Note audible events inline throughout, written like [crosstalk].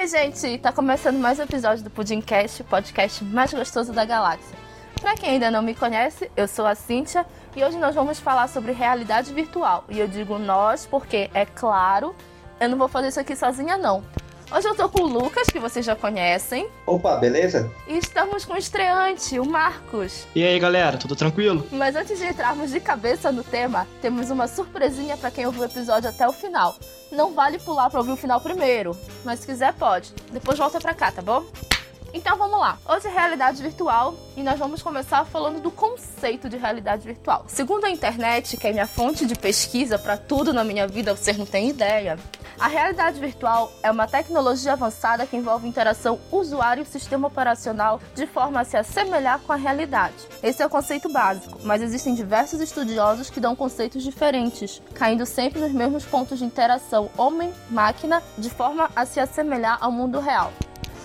Oi, gente! Tá começando mais um episódio do Pudimcast, o podcast mais gostoso da galáxia. Pra quem ainda não me conhece, eu sou a Cíntia e hoje nós vamos falar sobre realidade virtual. E eu digo nós porque, é claro, eu não vou fazer isso aqui sozinha, não. Hoje eu tô com o Lucas, que vocês já conhecem. Opa, beleza? E estamos com o estreante, o Marcos. E aí, galera, tudo tranquilo? Mas antes de entrarmos de cabeça no tema, temos uma surpresinha para quem ouviu o episódio até o final. Não vale pular para ouvir o final primeiro, mas se quiser pode. Depois volta pra cá, tá bom? Então vamos lá. Hoje é realidade virtual e nós vamos começar falando do conceito de realidade virtual. Segundo a internet, que é minha fonte de pesquisa para tudo na minha vida, vocês não têm ideia. A realidade virtual é uma tecnologia avançada que envolve interação usuário e sistema operacional de forma a se assemelhar com a realidade. Esse é o conceito básico, mas existem diversos estudiosos que dão conceitos diferentes, caindo sempre nos mesmos pontos de interação homem-máquina de forma a se assemelhar ao mundo real.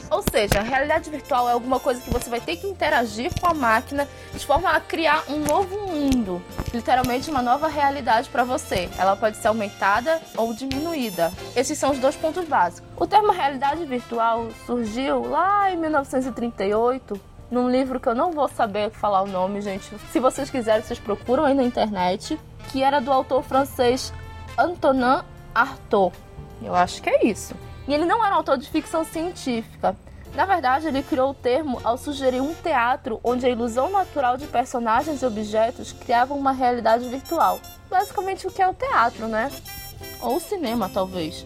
Ou seja, a realidade virtual é alguma coisa que você vai ter que interagir com a máquina de forma a criar um novo mundo, literalmente uma nova realidade para você. Ela pode ser aumentada ou diminuída. Esses são os dois pontos básicos. O termo realidade virtual surgiu lá em 1938 num livro que eu não vou saber falar o nome, gente. Se vocês quiserem, vocês procuram aí na internet, que era do autor francês Antonin Artaud. Eu acho que é isso. E ele não era um autor de ficção científica. Na verdade, ele criou o termo ao sugerir um teatro onde a ilusão natural de personagens e objetos criava uma realidade virtual. Basicamente o que é o teatro, né? Ou o cinema, talvez.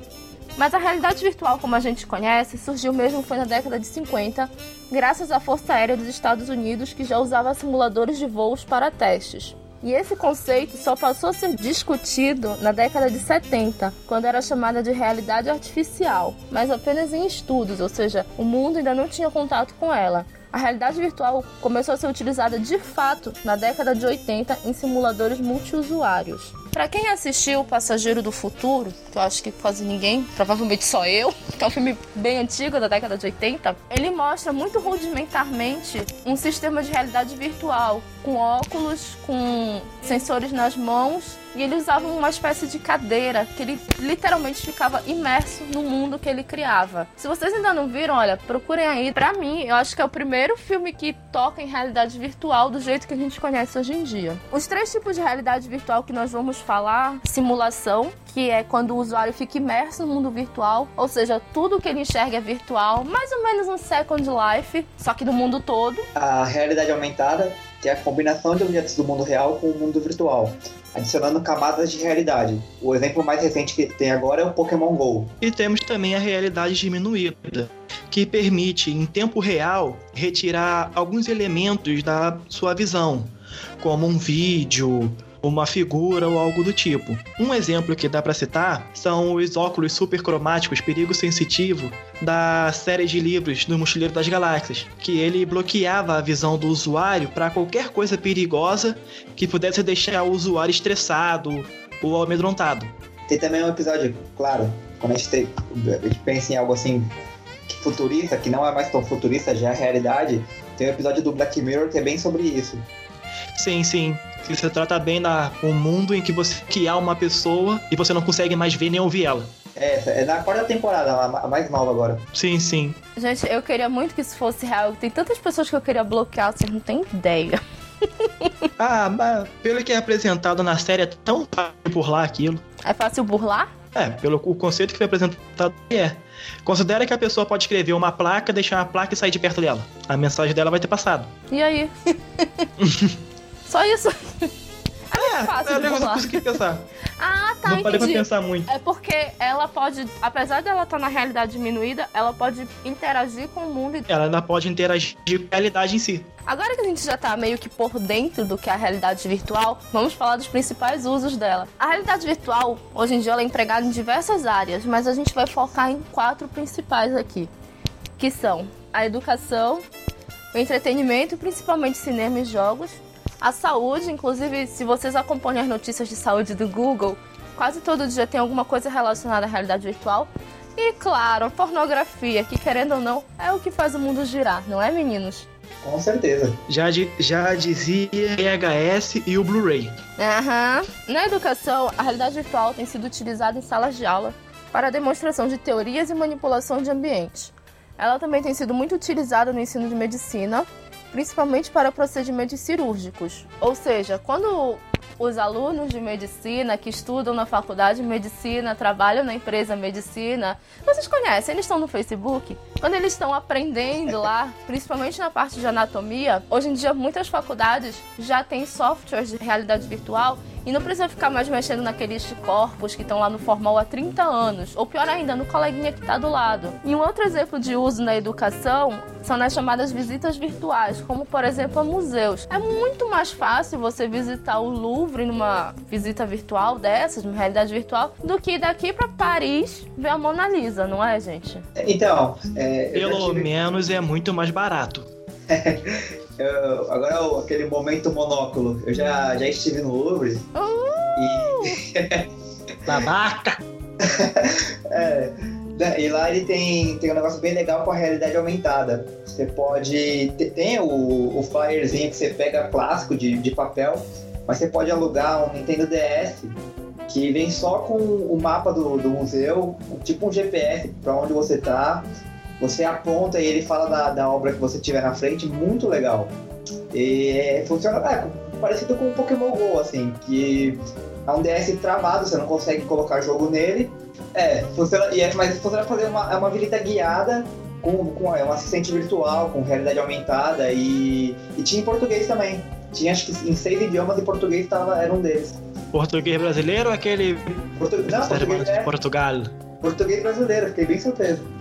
Mas a realidade virtual, como a gente conhece, surgiu mesmo foi na década de 50, graças à Força Aérea dos Estados Unidos, que já usava simuladores de voos para testes. E esse conceito só passou a ser discutido na década de 70, quando era chamada de realidade artificial, mas apenas em estudos, ou seja, o mundo ainda não tinha contato com ela. A realidade virtual começou a ser utilizada de fato na década de 80 em simuladores multiusuários. Para quem assistiu O Passageiro do Futuro, que eu acho que quase ninguém, provavelmente só eu, [laughs] que é um filme bem antigo da década de 80, ele mostra muito rudimentarmente um sistema de realidade virtual, com óculos, com sensores nas mãos e ele usava uma espécie de cadeira que ele literalmente ficava imerso no mundo que ele criava. Se vocês ainda não viram, olha, procurem aí. Para mim, eu acho que é o primeiro filme que toca em realidade virtual do jeito que a gente conhece hoje em dia. Os três tipos de realidade virtual que nós vamos falar: simulação, que é quando o usuário fica imerso no mundo virtual, ou seja, tudo que ele enxerga é virtual, mais ou menos um Second Life, só que no mundo todo. A realidade aumentada, que é a combinação de objetos do mundo real com o mundo virtual adicionando camadas de realidade. O exemplo mais recente que tem agora é o Pokémon GO. E temos também a realidade diminuída, que permite, em tempo real, retirar alguns elementos da sua visão, como um vídeo, uma figura ou algo do tipo. Um exemplo que dá para citar são os óculos supercromáticos perigo sensitivo da série de livros do Mochileiro das Galáxias, que ele bloqueava a visão do usuário para qualquer coisa perigosa que pudesse deixar o usuário estressado ou amedrontado. Tem também um episódio, claro, quando a gente, a gente pensa em algo assim futurista, que não é mais tão futurista, já é realidade, tem um episódio do Black Mirror que é bem sobre isso. Sim, sim que você trata bem da, um mundo em que você criar uma pessoa e você não consegue mais ver nem ouvir ela. É, é na quarta temporada, a mais nova agora. Sim, sim. Gente, eu queria muito que isso fosse real. Tem tantas pessoas que eu queria bloquear, vocês não têm ideia. [laughs] ah, mas pelo que é apresentado na série, é tão fácil burlar aquilo. É fácil burlar? É, pelo o conceito que foi apresentado é. Considera que a pessoa pode escrever uma placa, deixar a placa e sair de perto dela. A mensagem dela vai ter passado. E aí? [laughs] Só isso. É, fácil é, eu não consegui pensar. Ah, tá. Não parei pra pensar muito. É porque ela pode, apesar dela estar tá na realidade diminuída, ela pode interagir com o mundo. Ela ainda pode interagir com a realidade em si. Agora que a gente já tá meio que por dentro do que é a realidade virtual, vamos falar dos principais usos dela. A realidade virtual, hoje em dia, ela é empregada em diversas áreas, mas a gente vai focar em quatro principais aqui, que são a educação, o entretenimento, principalmente cinema e jogos, a saúde, inclusive, se vocês acompanham as notícias de saúde do Google, quase todo dia tem alguma coisa relacionada à realidade virtual. E claro, a pornografia, que querendo ou não, é o que faz o mundo girar, não é, meninos? Com certeza. Já, já dizia VHS e o Blu-ray. Aham. Na educação, a realidade virtual tem sido utilizada em salas de aula para a demonstração de teorias e manipulação de ambientes. Ela também tem sido muito utilizada no ensino de medicina, principalmente para procedimentos cirúrgicos. Ou seja, quando os alunos de medicina que estudam na faculdade de medicina, trabalham na empresa medicina, vocês conhecem, eles estão no Facebook. Quando eles estão aprendendo lá, [laughs] principalmente na parte de anatomia, hoje em dia muitas faculdades já têm softwares de realidade virtual e não precisa ficar mais mexendo naqueles corpos que estão lá no formal há 30 anos, ou pior ainda, no coleguinha que está do lado. E um outro exemplo de uso na educação são nas chamadas visitas virtuais, como por exemplo a museus. É muito mais fácil você visitar o Louvre numa visita virtual dessas, numa realidade virtual, do que daqui para Paris ver a Mona Lisa, não é, gente? Então, é, pelo tive... menos é muito mais barato. [laughs] Eu, agora aquele momento monóculo. Eu já, já estive no Louvre. Uh! E. [laughs] Babaca! é, né, e lá ele tem, tem um negócio bem legal com a realidade aumentada. Você pode. Tem o, o flyerzinho que você pega clássico de, de papel, mas você pode alugar um Nintendo DS que vem só com o mapa do, do museu, tipo um GPS para onde você tá você aponta e ele fala da, da obra que você tiver na frente, muito legal. E é, funciona é, parecido com o Pokémon GO, assim, que é um DS travado, você não consegue colocar jogo nele. É, funciona, e é, mas funciona fazer uma, é uma visita guiada com, com é um assistente virtual, com realidade aumentada e, e tinha em português também. Tinha acho que em seis idiomas e português tava, era um deles. Português brasileiro ou aquele. Portu... Não, português de é... Portugal? Português brasileiro, fiquei bem surpreso.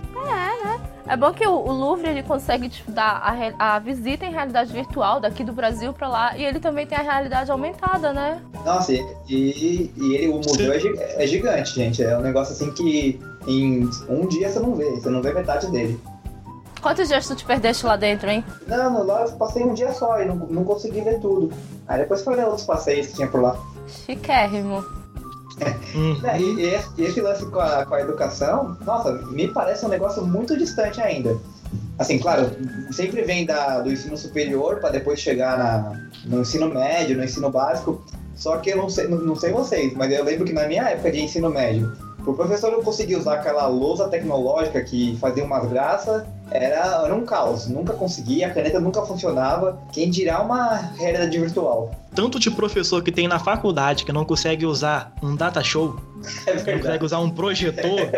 É, bom que o, o Louvre ele consegue te dar a, a, visita em realidade virtual daqui do Brasil para lá e ele também tem a realidade aumentada, né? Nossa, e, e, e ele, o museu é, é, gigante, gente. É um negócio assim que em um dia você não vê, você não vê metade dele. Quantos dias tu te perdeste lá dentro, hein? Não, lá eu passei um dia só e não, não consegui ver tudo. Aí depois foi ver outros passeios que tinha por lá. Chiquérrimo. Uhum. E, e, esse lance com a, com a educação, nossa, me parece um negócio muito distante ainda. Assim, claro, sempre vem da, do ensino superior para depois chegar na, no ensino médio, no ensino básico. Só que eu não sei, não, não sei vocês, mas eu lembro que na minha época de ensino médio, o professor não conseguia usar aquela lousa tecnológica que fazia umas graças, era, era um caos. Nunca conseguia, a caneta nunca funcionava. Quem dirá uma realidade virtual? Tanto de professor que tem na faculdade que não consegue usar um data show, [laughs] é não consegue usar um projetor.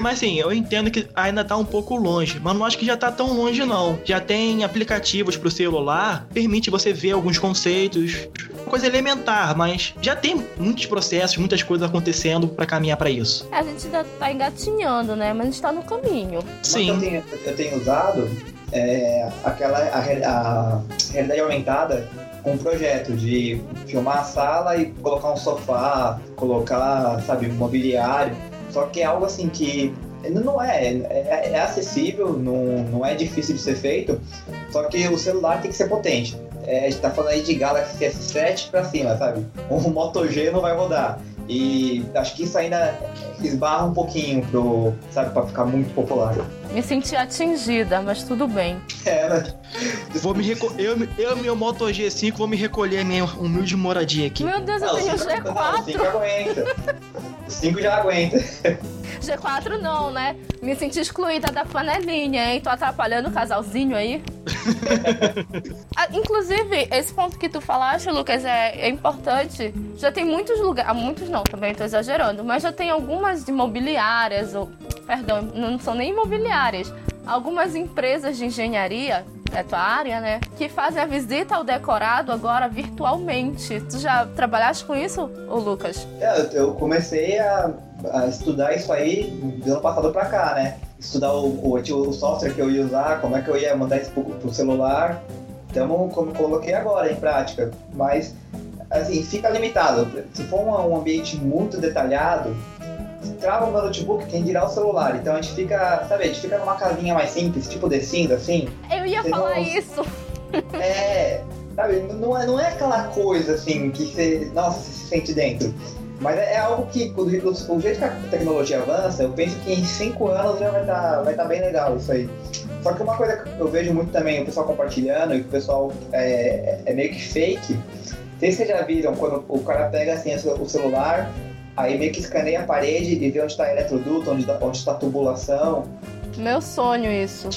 mas sim, eu entendo que ainda tá um pouco longe, mas não acho que já tá tão longe não. Já tem aplicativos pro celular, permite você ver alguns conceitos, coisa elementar, mas já tem muitos processos, muitas coisas acontecendo para caminhar para isso. A gente ainda tá engatinhando, né? Mas a gente tá no caminho. Sim. Eu tenho, usado é, aquela a, a realidade aumentada um projeto de filmar a sala e colocar um sofá, colocar, sabe, um mobiliário. Só que é algo assim que não é, é, é, acessível, não, não é difícil de ser feito, só que o celular tem que ser potente. É, a gente tá falando aí de Galaxy S7 pra cima, sabe? [laughs] O Moto G não vai rodar. E acho que isso ainda esbarra um pouquinho pro, sabe, pra ficar muito popular. Me senti atingida, mas tudo bem. É, né? Vou me reco... eu, eu, meu Moto G5, vou me recolher minha humilde moradia aqui. Meu Deus, eu tenho G4. Não, o 5 aguenta. O 5 já aguenta. G4 não, né? Me senti excluída da panelinha, hein? Tô atrapalhando o casalzinho aí. [laughs] ah, inclusive, esse ponto que tu falaste, Lucas, é, é importante. Já tem muitos lugares. Ah, muitos não, também tô exagerando. Mas já tem algumas imobiliárias, ou. Perdão, não são nem imobiliárias. Algumas empresas de engenharia é tua área, né? Que fazem a visita ao decorado agora virtualmente. Tu já trabalhaste com isso, ô Lucas? É, eu comecei a, a estudar isso aí do ano passado pra cá, né? Estudar o, o, o, software que eu ia usar, como é que eu ia mandar isso pro, pro celular. Então, como coloquei agora em prática. Mas, assim, fica limitado. Se for um, um ambiente muito detalhado, trava o meu notebook, quem dirá o celular. Então a gente fica, sabe, a gente fica numa casinha mais simples, tipo The Sims, assim. Eu ia falar não... isso. [laughs] É, sabe, não é, não é aquela coisa assim que você, nossa, você se sente dentro. Mas é, é algo que, o, o jeito que a tecnologia avança, eu penso que em cinco anos já vai estar tá, vai tá bem legal isso aí. Só que uma coisa que eu vejo muito também o pessoal compartilhando e que o pessoal é, é meio que fake. Vocês já viram quando o cara pega assim o celular, Aí meio que escaneia a parede e vê onde está eletroduto, onde, onde está a tubulação. Meu sonho isso.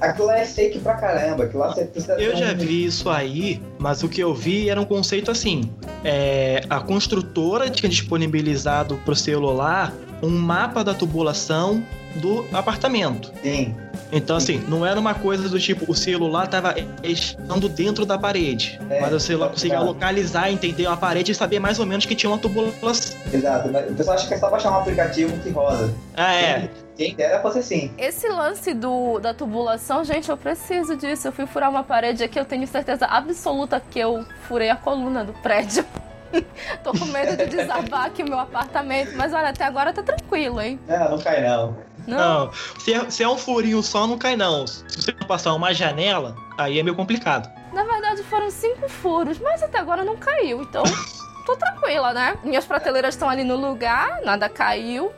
Aquilo lá é fake pra caramba. Aquilo lá você precisa Eu já vi isso aí, mas o que eu vi era um conceito assim. É, a construtora tinha disponibilizado pro celular um mapa da tubulação do apartamento. Sim. Então, assim, não era uma coisa do tipo, o celular tava estando dentro da parede. É, mas o celular exato. conseguia localizar, entender a parede e saber mais ou menos que tinha uma tubulação. Exato. Mas o pessoal acha que é só baixar um aplicativo que roda. Ah, é. Quem dera fosse assim. Esse lance do, da tubulação, gente, eu preciso disso. Eu fui furar uma parede aqui, eu tenho certeza absoluta que eu furei a coluna do prédio. [laughs] Tô com medo de desabar aqui o meu apartamento, mas olha, até agora tá tranquilo, hein? Não, não cai não. Não, Não, se é, se é um furinho só, não cai não. Se você passar uma janela, aí é meio complicado. na verdade foram cinco furos, mas até agora não caiu, então [laughs] tô tranquila, né? Minhas prateleiras estão ali no lugar, nada caiu.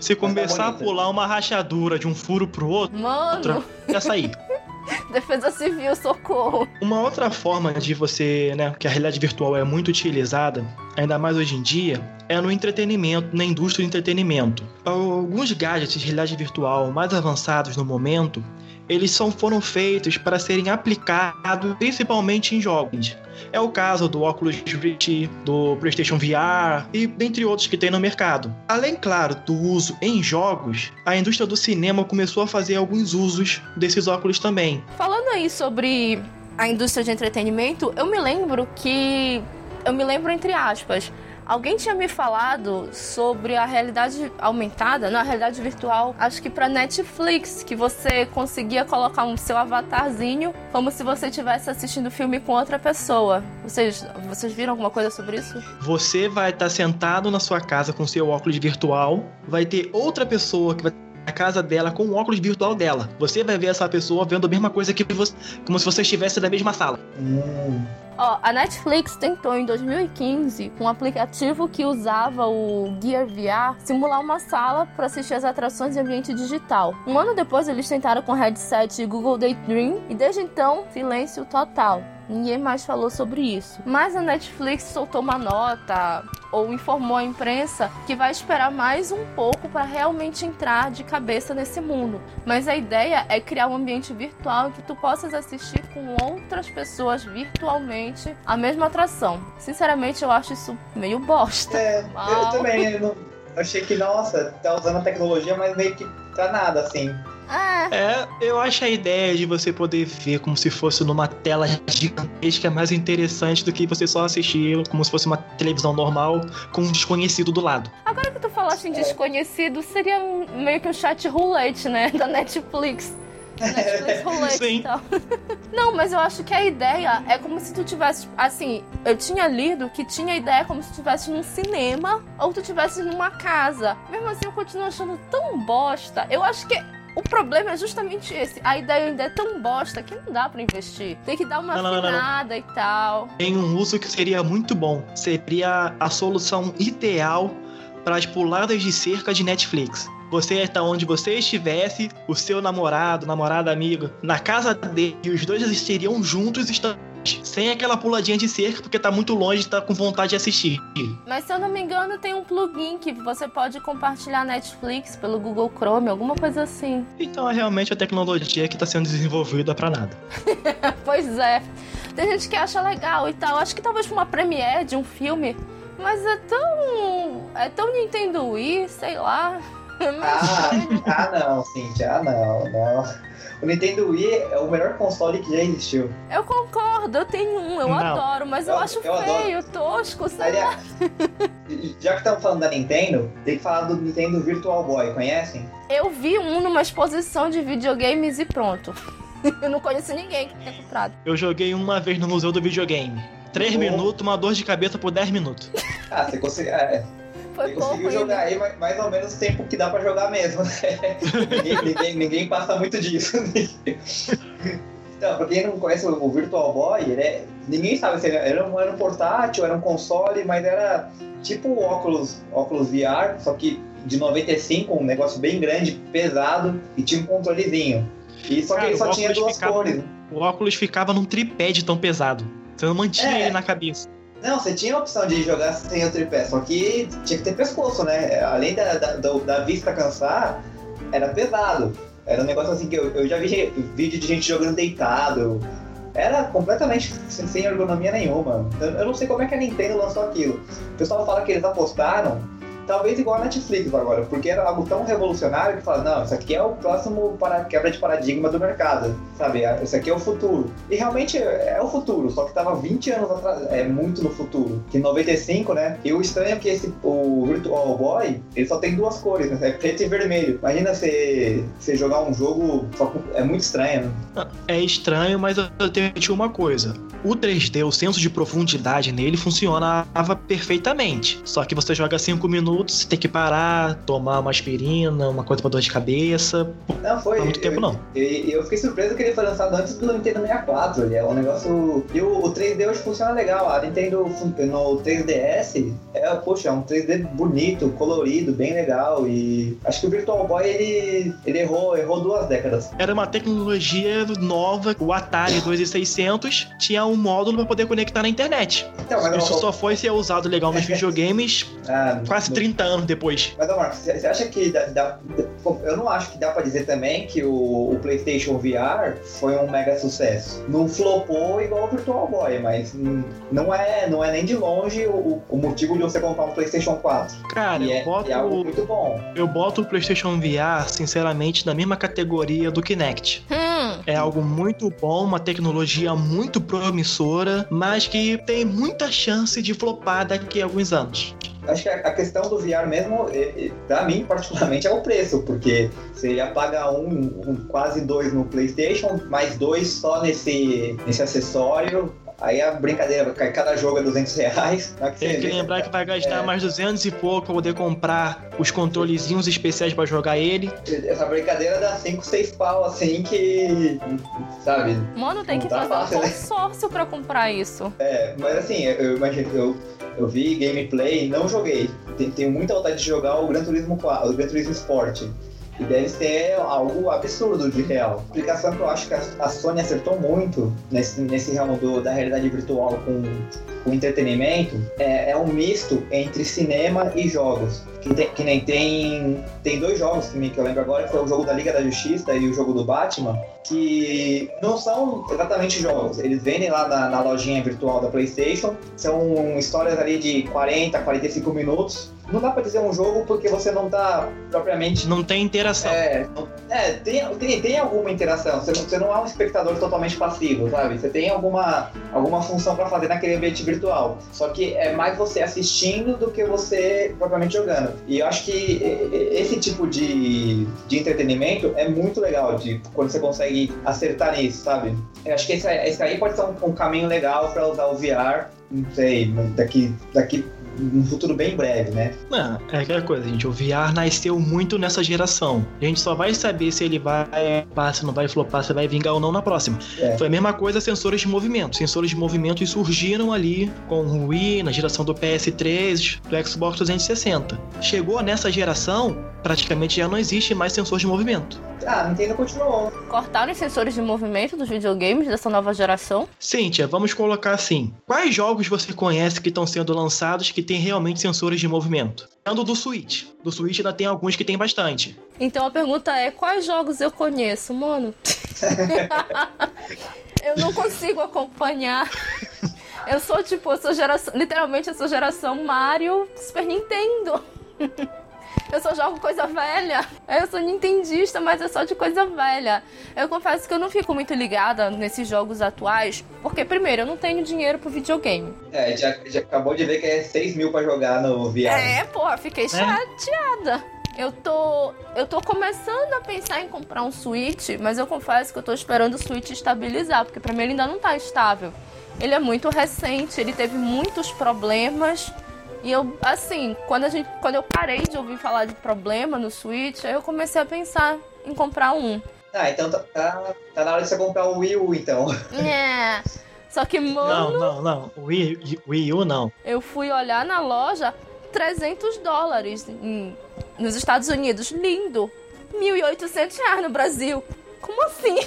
Se tá começar a pular uma rachadura de um furo pro outro, Mano, já sair. [laughs] [laughs] defesa civil, socorro. Uma outra forma de você, né, que a realidade virtual é muito utilizada, ainda mais hoje em dia, é no entretenimento, na indústria do entretenimento. Alguns gadgets de realidade virtual mais avançados no momento, eles são, foram feitos para serem aplicados principalmente em jogos. É o caso do Oculus Rift, do PlayStation VR e dentre outros que tem no mercado. Além, claro, do uso em jogos, a indústria do cinema começou a fazer alguns usos desses óculos também. Falando aí sobre a indústria de entretenimento, eu me lembro que. Eu me lembro entre aspas. Alguém tinha me falado sobre a realidade aumentada, não, a realidade virtual, acho que pra Netflix, que você conseguia colocar um seu avatarzinho como se você estivesse assistindo filme com outra pessoa. Vocês, vocês viram alguma coisa sobre isso? Você vai estar sentado na sua casa com seu óculos virtual, vai ter outra pessoa que vai estar na casa dela com o óculos virtual dela. Você vai ver essa pessoa vendo a mesma coisa que você, como se você estivesse na mesma sala. Hum, Ó, a Netflix tentou em 2015, com um aplicativo que usava o Gear VR, simular uma sala para assistir as atrações em ambiente digital. Um ano depois, eles tentaram com o headset Google Daydream e desde então, silêncio total. Ninguém mais falou sobre isso. Mas a Netflix soltou uma nota ou informou a imprensa que vai esperar mais um pouco para realmente entrar de cabeça nesse mundo. Mas a ideia é criar um ambiente virtual que tu possas assistir com outras pessoas virtualmente a mesma atração. Sinceramente, eu acho isso meio bosta. é, eu também eu não- achei que, nossa, tá usando a tecnologia, mas meio que pra nada, assim. É, É, eu acho a ideia de você poder ver como se fosse numa tela gigantesca mais interessante do que você só assistir como se fosse uma televisão normal com um desconhecido do lado. agora que tu falaste em desconhecido, seria um- meio que um chat roulette, né? [laughs] Da Netflix. Netflix [laughs] roulette Sim. e tal. [laughs] Não, mas eu acho que a ideia é como se tu tivesse. Assim, eu tinha lido que tinha a ideia como se tu tivesse num cinema ou tu tivesse numa casa. Mesmo assim, eu continuo achando tão bosta. Eu acho que. O problema é justamente esse. A ideia ainda é tão bosta que não dá pra investir. Tem que dar uma Não, não, não, não, não. afinada e tal. Tem um uso que seria muito bom. Seria a solução ideal para as puladas de cerca de Netflix. Você está onde você estivesse, o seu namorado, namorada, amigo, na casa dele, e os dois estariam juntos, estando sem aquela puladinha de cerca, porque tá muito longe e tá com vontade de assistir. Mas se eu não me engano, tem um plugin que você pode compartilhar Netflix pelo Google Chrome, alguma coisa assim. Então é realmente a tecnologia que está sendo desenvolvida para nada. [laughs] Pois é. Tem gente que acha legal e tal. Acho que talvez pra uma premiere de um filme. Mas é tão. É tão Nintendo Wii, sei lá. Ah, ah não, Cintia, ah não, não. O Nintendo Wii é o melhor console que já existiu. Eu concordo, eu tenho um, eu Não. adoro, mas eu, Eu- acho eu feio, tosco, sei lá. Aliás, [laughs] já que estamos falando da Nintendo, tem que falar do Nintendo Virtual Boy, conhecem? Eu vi um numa exposição de videogames e pronto. [laughs] Eu não conheço ninguém que tenha comprado. Eu joguei uma vez no museu do videogame. 3 Bom. minutos, uma dor de cabeça por 10 minutos. Ah, você conseguiu, é, Foi você pouco jogar aí mais, ou menos o tempo que dá pra jogar mesmo, né? [laughs] ninguém, ninguém, ninguém passa muito disso. Então, pra quem não conhece o Virtual Boy, ele é, ninguém sabe se era um, era um portátil, era um console, mas era tipo o óculos, óculos VR, só que de 95, um negócio bem grande, pesado, e tinha um controlezinho. E só que Cara, ele só o tinha óculos duas ficava- cores. O óculos ficava num tripé de tão pesado. Você não mantinha É. ele na cabeça. Não, você tinha a opção de jogar sem o tripé, só que tinha que ter pescoço, né? Além da, da, da vista cansar, era pesado. Era um negócio assim que eu, eu já vi vídeo de gente jogando deitado. Era completamente sem ergonomia nenhuma. Eu, eu não sei como é que a Nintendo lançou aquilo. O pessoal fala que eles apostaram talvez igual a Netflix agora, porque era algo tão revolucionário que fala, não, isso aqui é o próximo para quebra de paradigma do mercado, sabe? Isso aqui é o futuro. E realmente é o futuro, só que estava 20 anos atrás, é muito no futuro. Que em 95, né? E o estranho é que esse, o Virtual Boy, ele só tem duas cores, né? É preto e vermelho. Imagina você, você jogar um jogo, só com, é muito estranho, né? É estranho, mas eu tenho uma coisa. O 3D, o senso de profundidade nele funcionava perfeitamente. Só que você joga 5 minutos você tem que parar, tomar uma aspirina, uma coisa pra dor de cabeça. Não, foi. Não muito tempo, não. E eu, eu, fiquei surpreso que ele foi lançado antes do Nintendo 64. Ele é um negócio. E o, o 3D hoje funciona legal. A Nintendo no 3DS é, poxa, é um 3D bonito, colorido, bem legal. E acho que o Virtual Boy ele, ele errou, errou duas décadas. Era uma tecnologia nova, o Atari 2600 tinha um módulo para poder conectar na internet. Então, Isso não, só foi ser usado legal nos [laughs] videogames ah, quase 30 30 anos depois. Mas, Marcos, você acha que dá, dá, Eu não acho que dá pra dizer também que o, o, PlayStation VR foi um mega sucesso. Não flopou igual o Virtual Boy, mas não é, não é nem de longe o, o motivo de você comprar um PlayStation 4. Cara, e eu é, boto. É algo muito bom. Eu boto o PlayStation VR, sinceramente, na mesma categoria do Kinect. Hum. É algo muito bom, uma tecnologia muito promissora, mas que tem muita chance de flopar daqui a alguns anos acho que a questão do VR mesmo, para mim particularmente, é o preço, porque você ia pagar um, um, quase dois no PlayStation, mais dois só nesse, nesse acessório. Aí a brincadeira, cada jogo é 200 reais. Tem que lembrar que vai gastar é... mais 200 e pouco pra poder comprar os controlezinhos especiais para jogar ele. Essa brincadeira dá 5, 6 pau, assim, que. Sabe? Mano, tem que tá fazer fácil, um né? consórcio né? pra comprar isso. É, mas assim, eu imagino. Eu, eu vi gameplay, não joguei. Tenho muita vontade de jogar o Gran Turismo 4, o Gran Turismo Sport. E deve ser algo absurdo de real. A aplicação que eu acho que a Sony acertou muito nesse, nesse ramo do, da realidade virtual com, com entretenimento é, é um misto entre cinema e jogos. Que, tem, que nem tem, tem dois jogos que, me, que eu lembro agora, que é o jogo da Liga da Justiça e o jogo do Batman, que não são exatamente jogos. Eles vendem lá na, na lojinha virtual da PlayStation. São histórias ali de 40, 45 minutos não dá pra dizer um jogo porque você não tá propriamente. Não tem interação. É, é tem, tem, tem alguma interação. Você não, você não é um espectador totalmente passivo, sabe? Você tem alguma, alguma função para fazer naquele ambiente virtual. Só que é mais você assistindo do que você propriamente jogando. E eu acho que esse tipo de, de entretenimento é muito legal, de quando você consegue acertar nisso, sabe? Eu acho que esse, esse aí pode ser um, um caminho legal para usar o VR. Não sei, daqui, daqui num futuro bem breve, né? Não, é aquela coisa, gente. O VR nasceu muito nessa geração. A gente só vai saber se ele vai se não vai flopar, se vai vingar ou não na próxima. É. Foi a mesma coisa sensores de movimento. Sensores de movimento surgiram ali com o Wii, na geração do PS3, do Xbox 360. Chegou nessa geração, praticamente já não existe mais sensor de movimento. Ah, a Nintendo continuou. Cortaram os sensores de movimento dos videogames dessa nova geração? Cíntia, vamos colocar assim. Quais jogos você conhece que estão sendo lançados que tem realmente sensores de movimento? Ando do Switch. Do Switch ainda tem alguns que tem bastante. Então a pergunta é: quais jogos eu conheço, mano? [laughs] eu não consigo acompanhar. Eu sou tipo, eu sou geração. Literalmente, eu sou geração Mario Super Nintendo. Eu só jogo coisa velha. Eu sou nintendista, mas é só de coisa velha. Eu confesso que eu não fico muito ligada nesses jogos atuais, porque, primeiro, eu não tenho dinheiro pro videogame. É, já, já acabou de ver que é 6 mil pra jogar no VR. É, porra, fiquei é. chateada. Eu tô, eu tô começando a pensar em comprar um Switch, mas eu confesso que eu tô esperando o Switch estabilizar, porque pra mim ele ainda não tá estável. Ele é muito recente, ele teve muitos problemas e eu, assim, quando, a gente, quando eu parei de ouvir falar de problema no Switch, eu comecei a pensar em comprar um. Ah, então tá, tá, tá na hora de você comprar o Wii U, então. [laughs] É. Só que, mano. Não, não, não. O Wii, Wii U não. Eu fui olhar na loja, 300 dólares em, nos Estados Unidos. Lindo. 1.800 reais no Brasil. Como assim?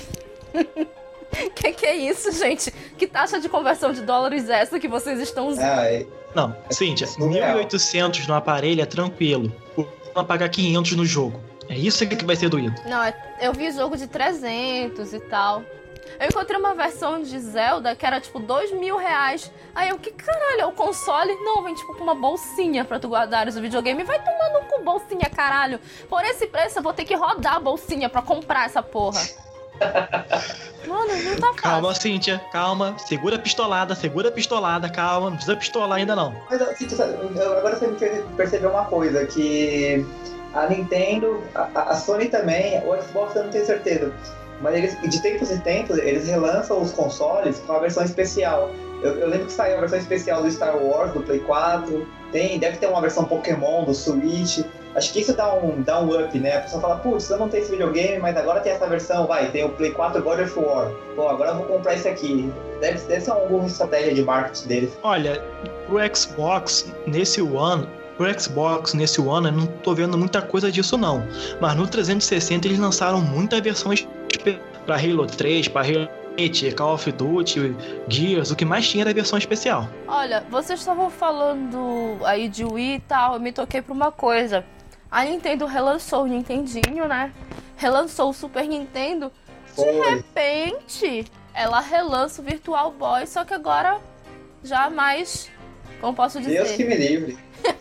[laughs] [laughs] Que que é isso, gente? Que taxa de conversão de dólares é essa que vocês estão usando? Ah, é- Não, Cíntia, surreal. 1.800 no aparelho é tranquilo. O vai pagar 500 no jogo. É isso que vai ser doído. Não, é- eu vi jogo de 300 e tal. Eu encontrei uma versão de Zelda que era tipo dois mil reais. Aí eu, que caralho, é o console? Não, vem tipo com uma bolsinha pra tu guardares o videogame. Vai tomando com bolsinha, caralho. Por esse preço eu vou ter que rodar a bolsinha pra comprar essa porra. [laughs] Mano, não tá fácil. Calma, Cíntia, calma. Segura a pistolada, segura a pistolada, calma. Não precisa pistolar ainda não. Mas eu- agora você me fez perceber uma coisa, que a Nintendo, a, a Sony também, o Xbox eu não tenho certeza, mas eles, de tempos em tempos, eles relançam os consoles com a versão especial. Eu, eu lembro que saiu a versão especial do Star Wars, do Play 4, tem, deve ter uma versão Pokémon, do Switch. Acho que isso dá um, dá um up, né? A pessoa fala, putz, eu não tenho esse videogame, mas agora tem essa versão, vai, tem o Play 4 God of War. Pô, agora eu vou comprar esse aqui. Deve, deve ser alguma estratégia de marketing deles. Olha, pro Xbox nesse One, pro Xbox nesse One, eu não tô vendo muita coisa disso não. Mas no 360 eles lançaram muita versão espe- pra Halo 3, pra Halo 8, Call of Duty, Gears, o que mais tinha era a versão especial. Olha, vocês estavam falando aí de Wii e tal, eu me toquei pra uma coisa. A Nintendo relançou o Nintendinho, né? Relançou o Super Nintendo. De Foi. repente, ela relança o Virtual Boy, só que agora já mais. Como posso dizer? Deus que me livre. [laughs]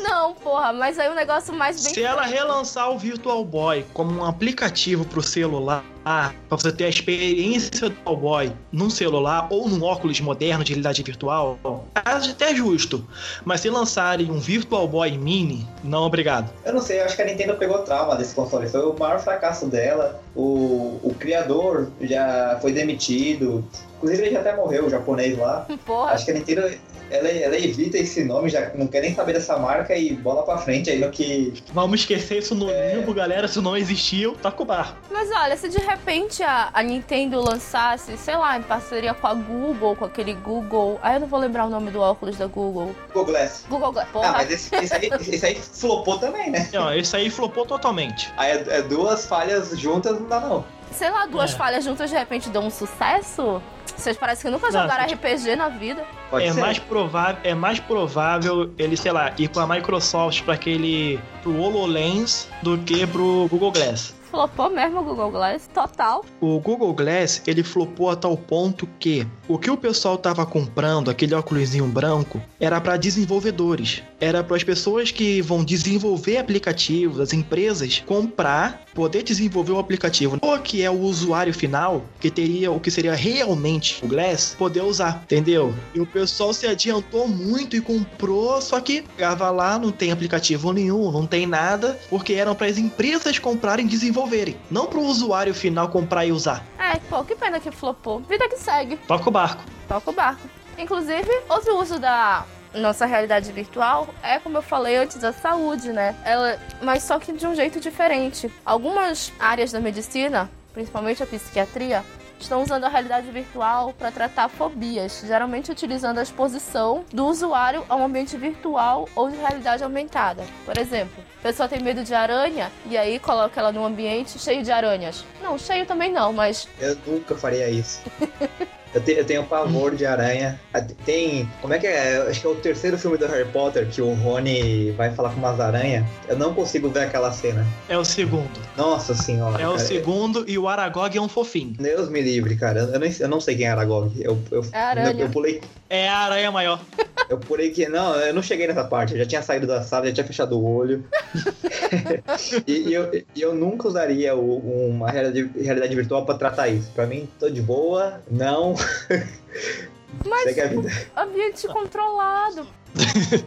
Não, porra, mas aí o negócio mais bem. Se ela relançar o Virtual Boy como um aplicativo pro celular, pra você ter a experiência do Virtual Boy num celular ou num óculos moderno de realidade virtual, acho até justo. Mas se lançarem um Virtual Boy Mini, não obrigado. Eu não sei, eu acho que a Nintendo pegou trauma desse console. Foi o maior fracasso dela. O, o criador já foi demitido. Inclusive, ele já até morreu, o japonês lá. [laughs] Porra, Acho que a Nintendo ela, ela evita esse nome, já não quer nem saber dessa marca e bola pra frente aí no que. Vamos esquecer isso no limbo, galera. Se não existiu, tá com o barco. mas olha, se de repente a, a Nintendo lançasse, sei lá, em parceria com a Google, com aquele Google. Aí eu não vou lembrar o nome do óculos da Google. Google Glass. Google Glass. Ah, Porra, mas esse, esse aí, esse aí flopou também, né? Não, esse aí flopou totalmente. Aí é, é duas falhas juntas, não dá não. Sei lá, duas É. falhas juntas de repente dão um sucesso? Vocês parecem que nunca Não, jogaram RPG na vida. Pode é ser. mais provável, é mais provável ele, sei lá, ir com a Microsoft para aquele pro HoloLens do que pro Google Glass. Flopou mesmo o Google Glass, total. O Google Glass, ele flopou a tal ponto que o que o pessoal tava comprando, aquele óculosinho branco, era para desenvolvedores. Era para as pessoas que vão desenvolver aplicativos, as empresas comprar, poder desenvolver o aplicativo. Ou que é o usuário final, que teria o que seria realmente o Glass, poder usar, entendeu? E o pessoal se adiantou muito e comprou, só que chegava lá, não tem aplicativo nenhum, não tem nada, porque eram para as empresas comprarem e desenvolverem, não para o usuário final comprar e usar. É, pô, que pena que flopou. Vida que segue, Toca o barco. toca o barco. Inclusive, outro uso da nossa realidade virtual é, como eu falei antes, a saúde, né? Ela, mas só que de um jeito diferente. Algumas áreas da medicina, principalmente a psiquiatria, estão usando a realidade virtual para tratar fobias, geralmente utilizando a exposição do usuário a um ambiente virtual ou de realidade aumentada. Por exemplo, a pessoa tem medo de aranha e aí coloca ela num ambiente cheio de aranhas. Não, cheio também não, mas Eu nunca faria isso. [laughs] Eu, te- eu tenho pavor de aranha. Ah, Tem. Como é que é? Acho que é o terceiro filme do Harry Potter que o Rony vai falar com umas aranhas. Eu não consigo ver aquela cena. É o segundo. Nossa senhora. É o cara. segundo e o Aragog é um fofinho. Deus me livre, cara. Eu, nem, eu não sei quem é Aragog. Eu, eu, É aranha. eu, eu pulei. É a aranha maior. Eu pulei que. Não, eu não cheguei nessa parte. Eu já tinha saído da sala, já tinha fechado o olho. [laughs] e, e eu, e eu nunca usaria o- uma realidade, realidade virtual pra tratar isso. Pra mim, tô de boa. Não. [laughs] Mas- Segue a vida. ambiente controlado. [laughs]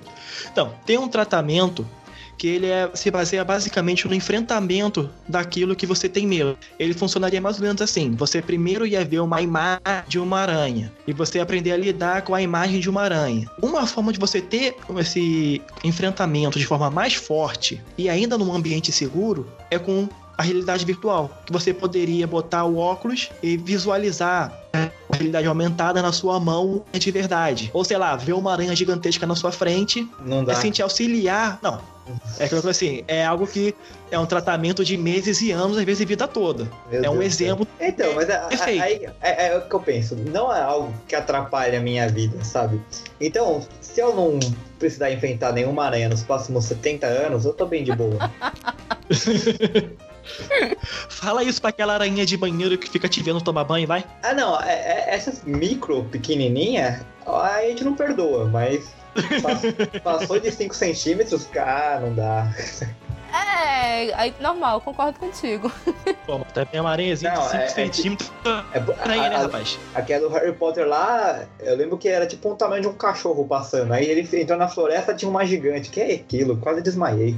Então, tem um tratamento que ele é- se baseia basicamente no enfrentamento daquilo que você tem medo. Ele funcionaria mais ou menos assim: você primeiro ia ver uma imagem de uma aranha e você ia aprender a lidar com a imagem de uma aranha. Uma forma de você ter esse enfrentamento de forma mais forte e ainda num ambiente seguro é com a realidade virtual, que você poderia botar o óculos e visualizar a realidade aumentada na sua mão de verdade. Ou sei lá, ver uma aranha gigantesca na sua frente Não dá. assim te auxiliar. Não, É aquela coisa assim, é algo que é um tratamento de meses e anos, às vezes vida toda. Meu é um Deus do exemplo. Então, mas a- a- Perfeito. aí é, é o que eu penso. Não é algo que atrapalha a minha vida, sabe? Então, se eu não precisar enfrentar nenhuma aranha nos próximos 70 anos, eu tô bem de boa. [laughs] Fala isso pra aquela aranha de banheiro que fica te vendo tomar banho, vai. Ah, não, é- é- essas micro, pequenininha, a gente não perdoa, mas pass- [laughs] passou de 5 centímetros, cara, não dá. É, aí, normal, concordo contigo. [laughs] Pô, tá tem uma aranhazinha Não, de 5 é- é centímetros. É, Aranha, né, a- a- rapaz? Aquela do Harry Potter lá, eu lembro que era tipo um tamanho de um cachorro passando. Aí ele entrou na floresta tinha uma gigante. Que é aquilo? Quase desmaiei.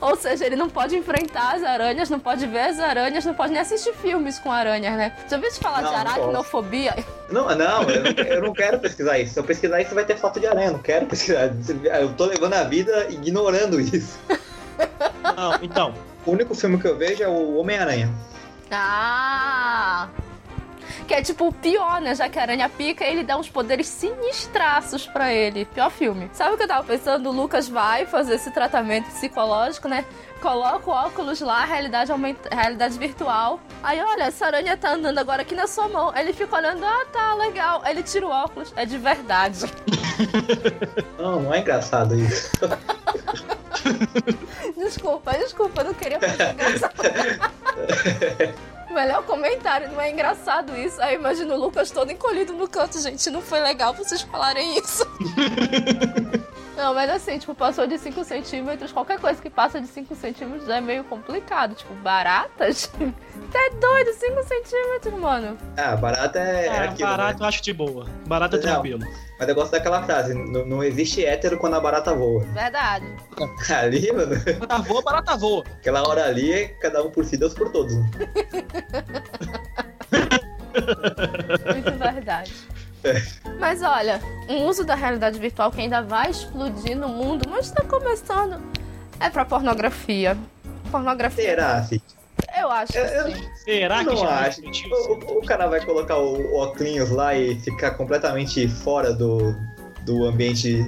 Ou seja, ele não pode enfrentar as aranhas, não pode ver as aranhas, não pode nem assistir filmes com aranhas, né? Já ouviu falar Não, de aracnofobia? Não, não, eu não, eu não quero pesquisar isso. Se eu pesquisar isso, vai ter foto de aranha. Eu não quero pesquisar. Eu tô levando a vida ignorando isso. Não, então. O único filme que eu vejo é o Homem-Aranha. Ah! Que é tipo o pior, né? Já que a aranha pica, ele dá uns poderes sinistraços pra ele. Pior filme. Sabe o que eu tava pensando? O Lucas vai fazer esse tratamento psicológico, né? Coloca o óculos lá, realidade, aumenta, realidade virtual. Aí, olha, essa aranha tá andando agora aqui na sua mão. Ele fica olhando, ah, tá, legal. Ele tira o óculos, é de verdade. [laughs] Não, não é engraçado isso. [laughs] Desculpa, desculpa, eu não queria fazer [laughs] engraçado. Melhor comentário, não é engraçado isso. Aí imagina o Lucas todo encolhido no canto, gente. Não foi legal vocês falarem isso. [laughs] Não, mas assim, tipo, passou de 5 centímetros, qualquer coisa que passa de 5 centímetros já é meio complicado. Tipo, baratas? [laughs] Tá doido, 5 centímetros, mano. Ah, barata é, é É, aquilo. barato né? eu acho de boa. Barato é tranquilo. Mas eu gosto daquela frase: não, não existe hétero quando a barata voa. Verdade. [laughs] Ali, mano, Barata voa, barata voa. aquela hora ali é cada um por si, Deus por todos. né? [laughs] Muito verdade. Mas olha, um uso da realidade virtual que ainda vai explodir no mundo, mas tá começando, é pra pornografia. Pornografia. Será, Cid? Eu acho que Eu- eu- sim. Será Eu que não já acho. O, o- o cara vai colocar o, o óculos lá e ficar completamente fora do, do ambiente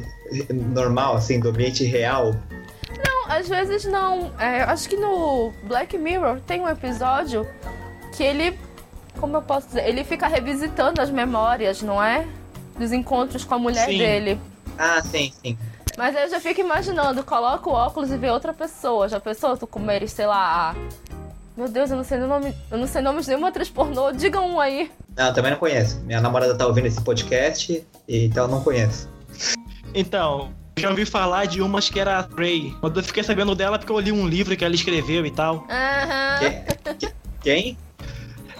normal, assim, do ambiente real. Não, às vezes não. É, acho que no Black Mirror tem um episódio que ele. Como eu posso dizer? Ele fica revisitando as memórias, não é? Dos encontros com a mulher Sim. dele. Ah, sim, sim. Mas aí eu já fico imaginando, coloca o óculos e vê outra pessoa. Já pensou tu comer, sei lá. Meu Deus, eu não sei nome. Eu não sei nomes de nenhuma atriz pornô. Diga um aí. Não, também não conheço. Minha namorada tá ouvindo esse podcast, e então não conhece. Então, eu já ouvi falar de umas que era a Ray. Quando eu fiquei sabendo dela porque eu li um livro que ela escreveu e tal. Aham. Quem? Quem?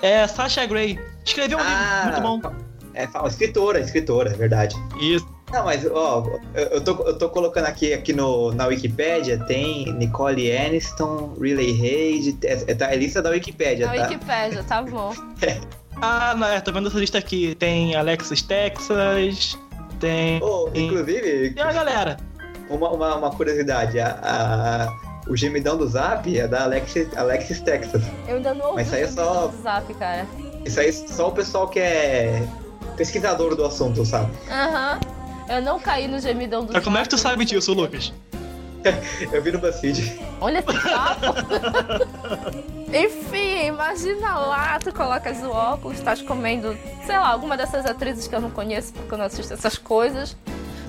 É Sasha Grey. Escreveu um Ah, livro muito bom. É, fala, escritora, escritora, é verdade. Isso. Não, mas, ó, eu, tô, eu tô colocando aqui, aqui no, na Wikipédia, tem Nicole Aniston, Riley Reid, é, é, tá, é lista da Wikipédia, Na tá? Wikipédia, tá bom. [laughs] Ah, não, é, tô vendo essa lista aqui. Tem Alexis Texas, tem. Oh, inclusive, Tem a galera. uma, uma, uma curiosidade, a, a- o gemidão do Zap é da Alexis, Alexis Texas. Eu ainda não ouvi Mas isso aí é o só- do zap, cara. Isso aí só o pessoal que é pesquisador do assunto, sabe? Aham. Eu não caí no gemidão do Mas como é que tu zap. sabe disso, Lucas? [laughs] Eu vi no BuzzFeed. Olha esse sapo. [laughs] Enfim, imagina lá, tu colocas o óculos, estás comendo, sei lá, alguma dessas atrizes que eu não conheço porque eu não assisto essas coisas.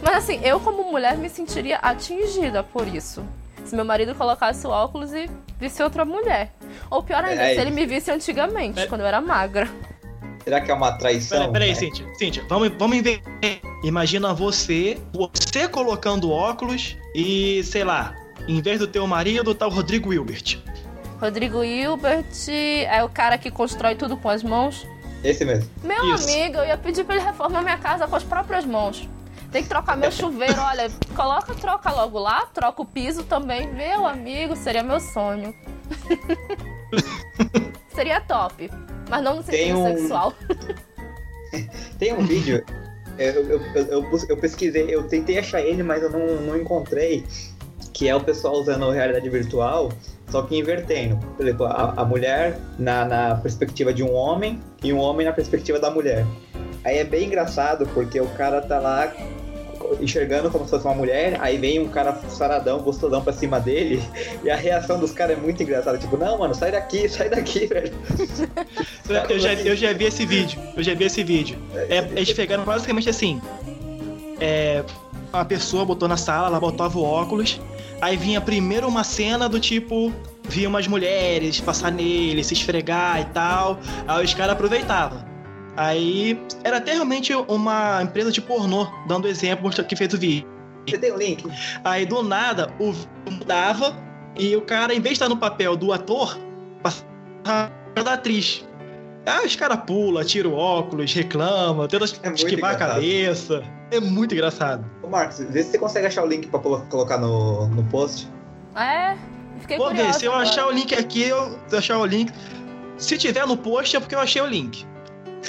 Mas assim, eu como mulher me sentiria atingida por isso. Se meu marido colocasse o óculos e visse outra mulher. Ou pior ainda, É se ele isso. me visse antigamente, É. quando eu era magra. Será que é uma traição? Peraí, peraí, né? Cíntia. Cíntia, vamos, vamos inverter. Imagina você, você colocando óculos e, sei lá, em vez do teu marido, tá o Rodrigo Wilbert. Rodrigo Hilbert é o cara que constrói tudo com as mãos. Esse mesmo. Meu Isso. amigo, eu ia pedir pra ele reformar minha casa com as próprias mãos. Tem que trocar meu chuveiro, olha, coloca, troca logo lá, troca o piso também. Meu amigo, seria meu sonho. [laughs] seria top. Mas não no Tem sentido um- sexual. [laughs] Tem um vídeo, eu, eu, eu, eu eu pesquisei, eu tentei achar ele, mas eu não, não encontrei, que é o pessoal usando realidade virtual, só que invertendo. Por exemplo, a, a mulher na, na perspectiva de um homem e um homem na perspectiva da mulher. Aí é bem engraçado, porque o cara tá lá enxergando como se fosse uma mulher, aí vem um cara saradão, gostosão pra cima dele, [laughs] e a reação dos caras é muito engraçada. Tipo, não, mano, sai daqui, [laughs] sai daqui, velho. eu, já, eu já vi esse vídeo, eu já vi esse vídeo. É, eles pegaram basicamente assim. É, uma pessoa botou na sala, ela botava o óculos, aí vinha primeiro uma cena do tipo. Via umas mulheres passar nele, se esfregar e tal. Aí os caras aproveitavam. Aí era até realmente uma empresa de pornô, dando exemplo que fez o vídeo. Você tem o um link? Aí do nada o mudava e o cara, em vez de estar no papel do ator, passava da atriz. Aí os caras pulam, tiram o óculos, reclamam, tentam é esquivar engraçado. a cabeça. É muito engraçado. Ô Marcos, vê se você consegue achar o link pra colocar no, no post. É, fiquei Pô, curiosa, se eu agora. achar o link aqui, eu achar o link. Se tiver no post é porque eu achei o link.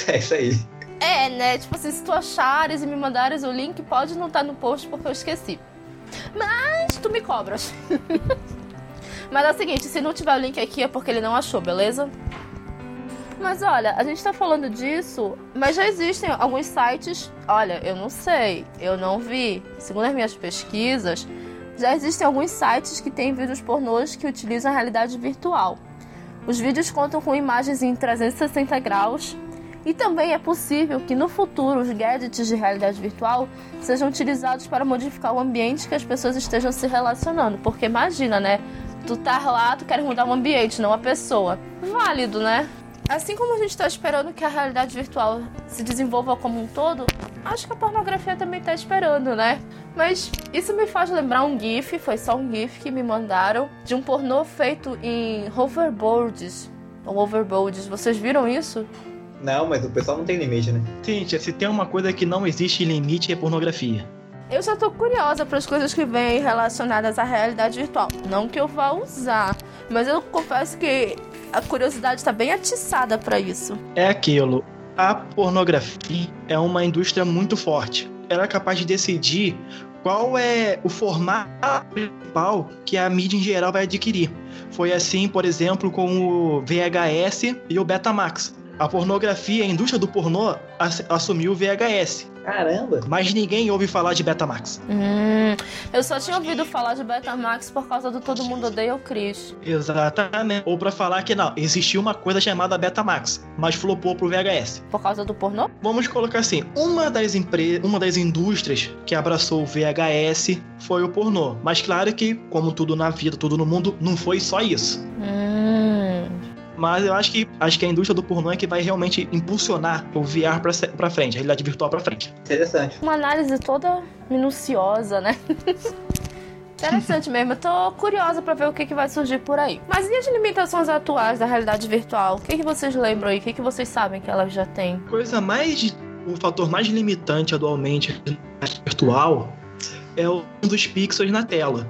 É isso aí. É, né? Tipo assim, se tu achares e me mandares o link, pode não estar tá no post porque eu esqueci. Mas tu me cobras. [laughs] Mas é o seguinte, se não tiver o link aqui é porque ele não achou, beleza? Mas olha, a gente tá falando disso, mas já existem alguns sites. Olha, eu não sei, eu não vi. Segundo as minhas pesquisas, já existem alguns sites que têm vídeos pornôs que utilizam a realidade virtual. Os vídeos contam com imagens em 360 graus e também é possível que no futuro os gadgets de realidade virtual sejam utilizados para modificar o ambiente que as pessoas estejam se relacionando. Porque imagina, né? Tu tá lá, tu quer mudar o ambiente, não a pessoa. Válido, né? Assim como a gente está esperando que a realidade virtual se desenvolva como um todo, acho que a pornografia também está esperando, né? Mas isso me faz lembrar um GIF, foi só um GIF que me mandaram, de um pornô feito em hoverboards. Ou overboards, vocês viram isso? Não, mas o pessoal não tem limite, né? Cíntia, se tem uma coisa que não existe limite é pornografia. Eu já tô curiosa para as coisas que vêm relacionadas à realidade virtual. Não que eu vá usar, mas eu confesso que a curiosidade está bem atiçada para isso. É aquilo. A pornografia é uma indústria muito forte. Ela é capaz de decidir qual é o formato principal que a mídia em geral vai adquirir. Foi assim, por exemplo, com o VHS e o Betamax a pornografia, a indústria do pornô assumiu o VHS. Caramba! Mas ninguém ouve falar de Betamax. Hum, eu só tinha ouvido falar de Betamax por causa do Todo Mundo Odeia o Chris. Exatamente. Ou para falar que não, existia uma coisa chamada Betamax, mas flopou pro VHS. Por causa do pornô? Vamos colocar assim, uma das empresas, uma das indústrias que abraçou o VHS foi o pornô. Mas claro que, como tudo na vida, tudo no mundo, não foi só isso. Hum. Mas eu acho que acho que a indústria do pornô é que vai realmente impulsionar o VR pra, pra frente, a realidade virtual pra frente. Interessante. Uma análise toda minuciosa, né? [laughs] Interessante mesmo, eu tô curiosa para ver o que, que vai surgir por aí. Mas e as limitações atuais da realidade virtual? O que, que vocês lembram aí? O que, que vocês sabem que ela já tem? Coisa mais. O fator mais limitante atualmente virtual é o dos pixels na tela.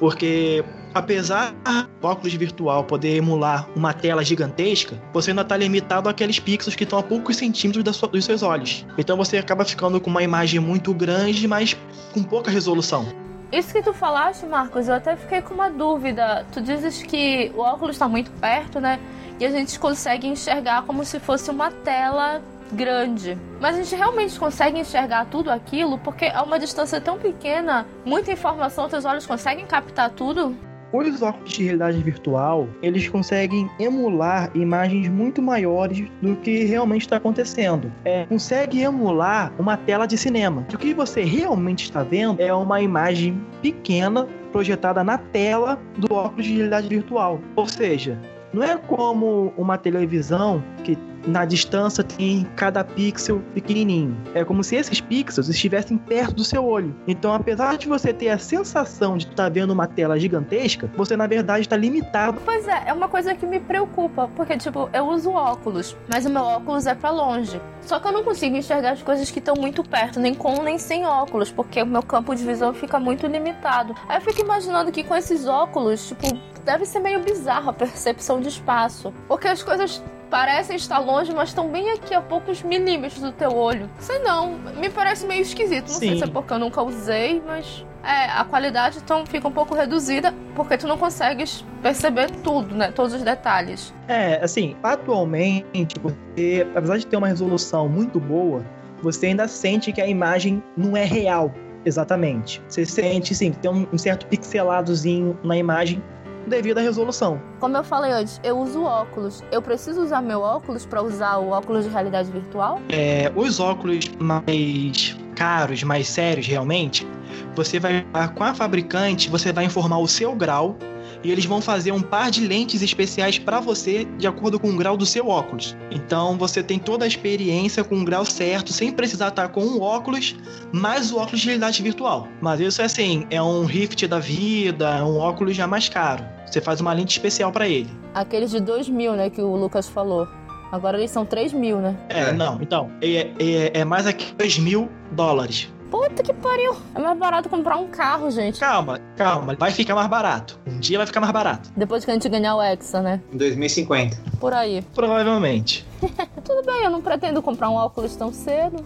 Porque apesar do óculos virtual poder emular uma tela gigantesca, você ainda está limitado àqueles pixels que estão a poucos centímetros sua, dos seus olhos. Então você acaba ficando com uma imagem muito grande, mas com pouca resolução. Isso que tu falaste, Marcos, eu até fiquei com uma dúvida. Tu dizes que o óculos está muito perto, né? E a gente consegue enxergar como se fosse uma tela grande. Mas a gente realmente consegue enxergar tudo aquilo porque a uma distância tão pequena, muita informação, teus olhos conseguem captar tudo? Os óculos de realidade virtual, eles conseguem emular imagens muito maiores do que realmente está acontecendo. É, consegue emular uma tela de cinema. O que você realmente está vendo é uma imagem pequena projetada na tela do óculos de realidade virtual. Ou seja, não é como uma televisão que na distância tem cada pixel pequenininho. É como se esses pixels estivessem perto do seu olho. Então, apesar de você ter a sensação de estar tá vendo uma tela gigantesca, você na verdade está limitado. Pois é, é uma coisa que me preocupa, porque tipo, eu uso óculos, mas o meu óculos é para longe. Só que eu não consigo enxergar as coisas que estão muito perto, nem com nem sem óculos, porque o meu campo de visão fica muito limitado. Aí eu fico imaginando que com esses óculos, tipo, deve ser meio bizarro a percepção de espaço. Porque as coisas parecem estar longe, mas estão bem aqui a poucos milímetros do teu olho. Sei não, me parece meio esquisito. Não Sim. sei se é porque eu nunca usei, mas é, a qualidade então fica um pouco reduzida porque tu não consegues perceber tudo, né? Todos os detalhes. É, assim, atualmente, porque apesar de ter uma resolução muito boa, você ainda sente que a imagem não é real exatamente. Você sente, sim, que tem um, um certo pixeladozinho na imagem devido à resolução. Como eu falei antes, eu uso óculos. Eu preciso usar meu óculos para usar o óculos de realidade virtual? É, os óculos mais caros, mais sérios realmente, você vai com a fabricante, você vai informar o seu grau e eles vão fazer um par de lentes especiais para você de acordo com o grau do seu óculos. Então você tem toda a experiência com o grau certo, sem precisar estar com um óculos, mais o óculos de realidade virtual. Mas isso é assim, é um Rift da vida, é um óculos já mais caro. Você faz uma lente especial para ele. Aqueles de 2 mil, né, que o Lucas falou. Agora eles são 3 mil, né? É, não, então, é, é, é mais aqui 2 mil dólares. Puta que pariu. É mais barato comprar um carro, gente. Calma, calma. Vai ficar mais barato. Um dia vai ficar mais barato. Depois que a gente ganhar o Hexa, né? Em 2050. Por aí. Provavelmente. [laughs] Tudo bem, eu não pretendo comprar um óculos tão cedo.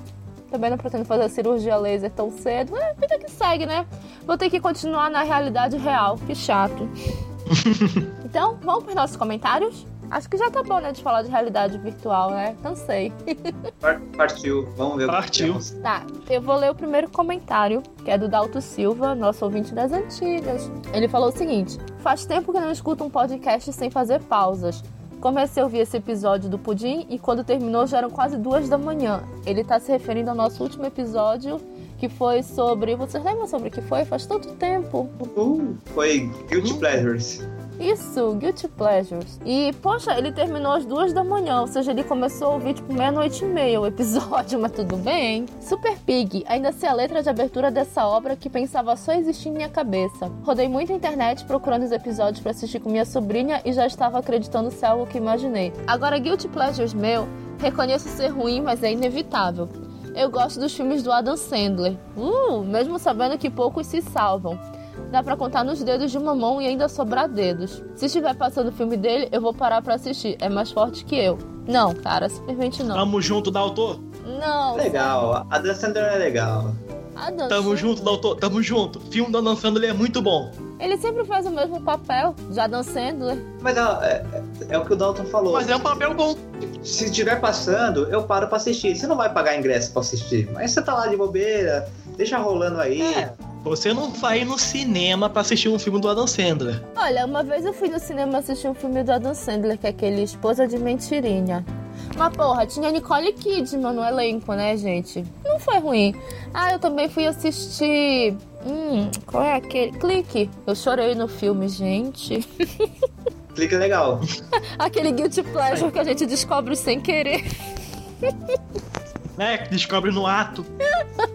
Também não pretendo fazer cirurgia laser tão cedo. É, vida que segue, né? Vou ter que continuar na realidade real. Que chato. [laughs] então, vamos para os nossos comentários? Acho que já tá bom, né, de falar de realidade virtual, né? Cansei. Partiu. Vamos ver Partiu. o que temos. Tá, eu vou ler o primeiro comentário, que é do Dalto Silva, nosso ouvinte das antigas. Ele falou o seguinte: Faz tempo que não escuto um podcast sem fazer pausas. Comecei a ouvir esse episódio do Pudim e quando terminou já eram quase duas da manhã. Ele tá se referindo ao nosso último episódio, que foi sobre. Vocês lembram sobre o que foi? Faz tanto tempo. Uh, foi Guilty Pleasures. Isso, Guilty Pleasures. E, poxa, ele terminou às duas da manhã, ou seja, ele começou a ouvir tipo meia-noite e meia o episódio, [laughs] mas tudo bem. Super Pig, ainda sei a letra de abertura dessa obra que pensava só existir em minha cabeça. Rodei muito a internet procurando os episódios para assistir com minha sobrinha e já estava acreditando ser algo que imaginei. Agora, Guilty Pleasures meu, reconheço ser ruim, mas é inevitável. Eu gosto dos filmes do Adam Sandler. Uh, mesmo sabendo que poucos se salvam dá pra contar nos dedos de uma mão e ainda sobrar dedos. Se estiver passando o filme dele, eu vou parar pra assistir. É mais forte que eu. Não, cara, simplesmente não. Tamo junto, Daltor. Não. Legal. A Dan Sandler é legal. Adam Tamo Sandler- junto, Daltor. Tamo junto. O filme da Dan Sandler é muito bom. Ele sempre faz o mesmo papel, já Dan Sandler. Mas ó, é, é o que o Dalton falou. Mas é um papel bom. Se estiver passando, eu paro pra assistir. Você não vai pagar ingresso pra assistir. Mas você tá lá de bobeira, deixa rolando aí. É. Você não vai no cinema pra assistir um filme do Adam Sandler. Olha, uma vez eu fui no cinema assistir um filme do Adam Sandler, que é aquele Esposa de Mentirinha. Mas porra, tinha Nicole Kidman no elenco, né, gente? Não foi ruim. Ah, eu também fui assistir. Hum, qual é aquele? Clique. Eu chorei no filme, gente. [laughs] Clique legal. Aquele guilty pleasure que a gente descobre sem querer. [laughs] Né? Que descobre no ato.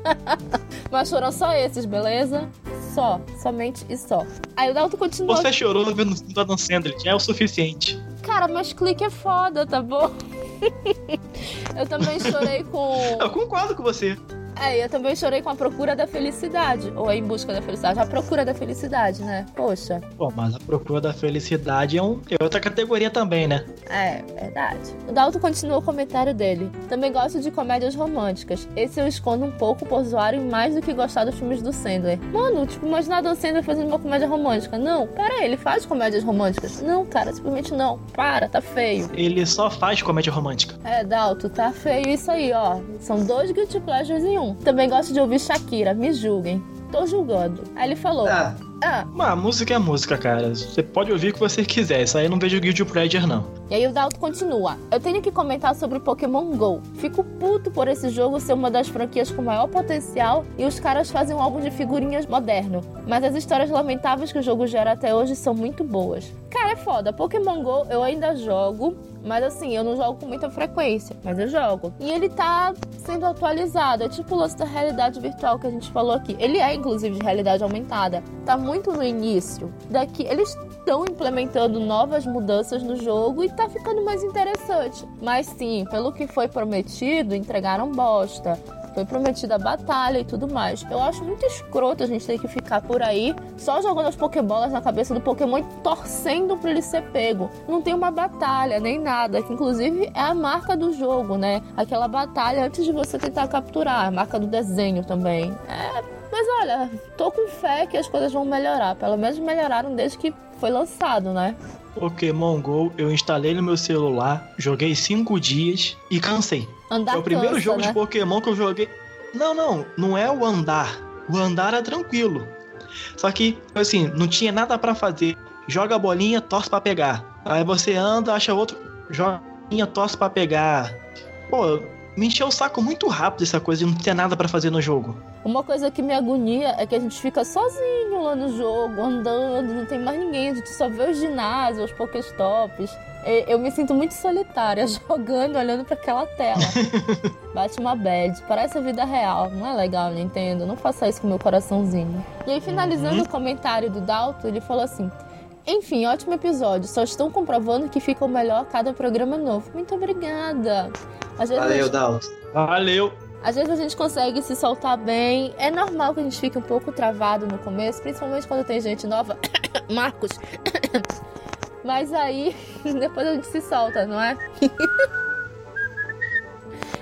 [laughs] Mas foram só esses, beleza? Só, somente e só. Aí o Dalton continua. Você chorou vendo o filme do Adam Sandler. É o suficiente. Cara, mas clique é foda, tá bom? [laughs] eu também chorei com. Eu concordo com você. É, eu também chorei com a procura da felicidade. Ou a em busca da felicidade. A procura da felicidade, né? Poxa. Pô, mas a procura da felicidade é, um, é outra categoria também, né? É, verdade. O Dalton continua o comentário dele. Também gosto de comédias românticas. Esse eu escondo um pouco por zoarem mais do que gostar dos filmes do Sandler. Mano, tipo, imaginar Dan Sandler fazendo uma comédia romântica. Não, pera aí, ele faz comédias românticas. Não, cara, simplesmente não. Para, tá feio. Ele só faz comédia romântica. É, Dalton, tá feio isso aí, ó. São dois guilty pleasures em um. Também gosto de ouvir Shakira, me julguem. Tô julgando. Aí ele falou: Ah, Ah, Mas a música é música, cara. Você pode ouvir o que você quiser. Isso aí eu não vejo Guilty Pleasure, não. E aí o Dalton continua. Eu tenho que comentar sobre Pokémon GO. Fico puto por esse jogo ser uma das franquias com maior potencial e os caras fazem um álbum de figurinhas moderno. Mas as histórias lamentáveis que o jogo gera até hoje são muito boas. Cara, é foda. Pokémon GO eu ainda jogo, mas assim, eu não jogo com muita frequência, mas eu jogo. E ele tá sendo atualizado. É tipo o lance da realidade virtual que a gente falou aqui. Ele é, inclusive, de realidade aumentada. Tá muito no início. Daqui, eles estão implementando novas mudanças no jogo e tá ficando mais interessante. Mas sim, pelo que foi prometido, entregaram bosta. Foi prometida batalha e tudo mais. Eu acho muito escroto a gente ter que ficar por aí só jogando as Pokébolas na cabeça do Pokémon e torcendo pra ele ser pego. Não tem uma batalha nem nada, que inclusive é a marca do jogo, né? Aquela batalha antes de você tentar capturar, a marca do desenho também. É, mas olha, tô com fé que as coisas vão melhorar. Pelo menos melhoraram desde que foi lançado, né? Pokémon GO eu instalei no meu celular, joguei cinco dias e cansei. Andar Foi o primeiro cansa, jogo né? de Pokémon que eu joguei. Não, não, não é o andar. O andar é tranquilo. Só que, assim, não tinha nada pra fazer. Joga a bolinha, torce pra pegar. Aí você anda, acha outro, joga a bolinha, torce pra pegar. Pô, me encheu o saco muito rápido essa coisa de não ter nada pra fazer no jogo. Uma coisa que me agonia é que a gente fica sozinho lá no jogo, andando, não tem mais ninguém, a gente só vê os ginásios, os pokéstops. E Eu me sinto muito solitária [laughs] jogando, olhando pra aquela tela. [laughs] Bate uma bad, parece a vida real. Não é legal, Nintendo? Não faça isso com meu coraçãozinho. E aí, finalizando Uhum. o comentário do Dalton, ele falou assim: Enfim, ótimo episódio. Só estão comprovando que fica o melhor a cada programa novo. Muito obrigada. Valeu, gente- Dalton. Valeu! às vezes a gente consegue se soltar bem. É normal que a gente fique um pouco travado no começo, principalmente quando tem gente nova. [coughs] Marcos. [coughs] Mas aí, [laughs] depois a gente se solta, não é? [laughs]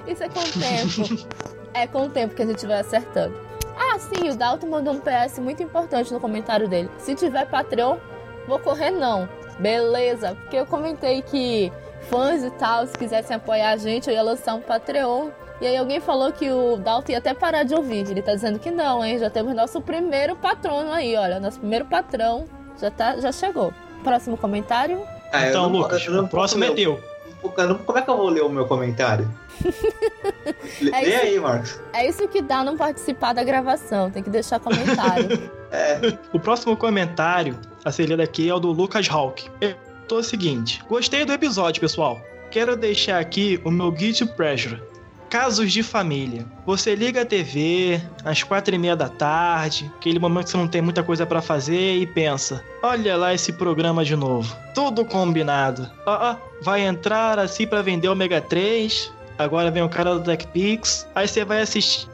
Isso é com o tempo. [laughs] É com o tempo que a gente vai acertando. Ah, sim, o Dalton mandou um PS muito importante no comentário dele. Se tiver Patreon, vou correr não. Beleza, porque eu comentei que fãs e tal, se quisessem apoiar a gente, eu ia lançar um Patreon. E aí alguém falou que o Dalton ia até parar de ouvir. Ele tá dizendo que não, hein? Já temos nosso primeiro patrono aí, olha. Nosso primeiro patrão já, tá, já chegou. Próximo comentário. Ah, então, não- Lucas, o próximo é teu. Como é que eu vou ler o meu comentário? Lê [laughs] É lê isso. aí, Marcos. É isso que dá não participar da gravação. Tem que deixar comentário. [laughs] É, O próximo comentário a lido aqui é o do Lucas Hawk. Ele botou o seguinte: Gostei do episódio, pessoal. Quero deixar aqui o meu guilty pleasure. Casos de família. Você liga a TV às quatro e meia da tarde, aquele momento que você não tem muita coisa pra fazer e pensa: olha lá esse programa de novo. Tudo combinado. Ó, ó, vai entrar assim pra vender o Mega 3. Agora vem o cara do TechPix. Aí você vai assistir.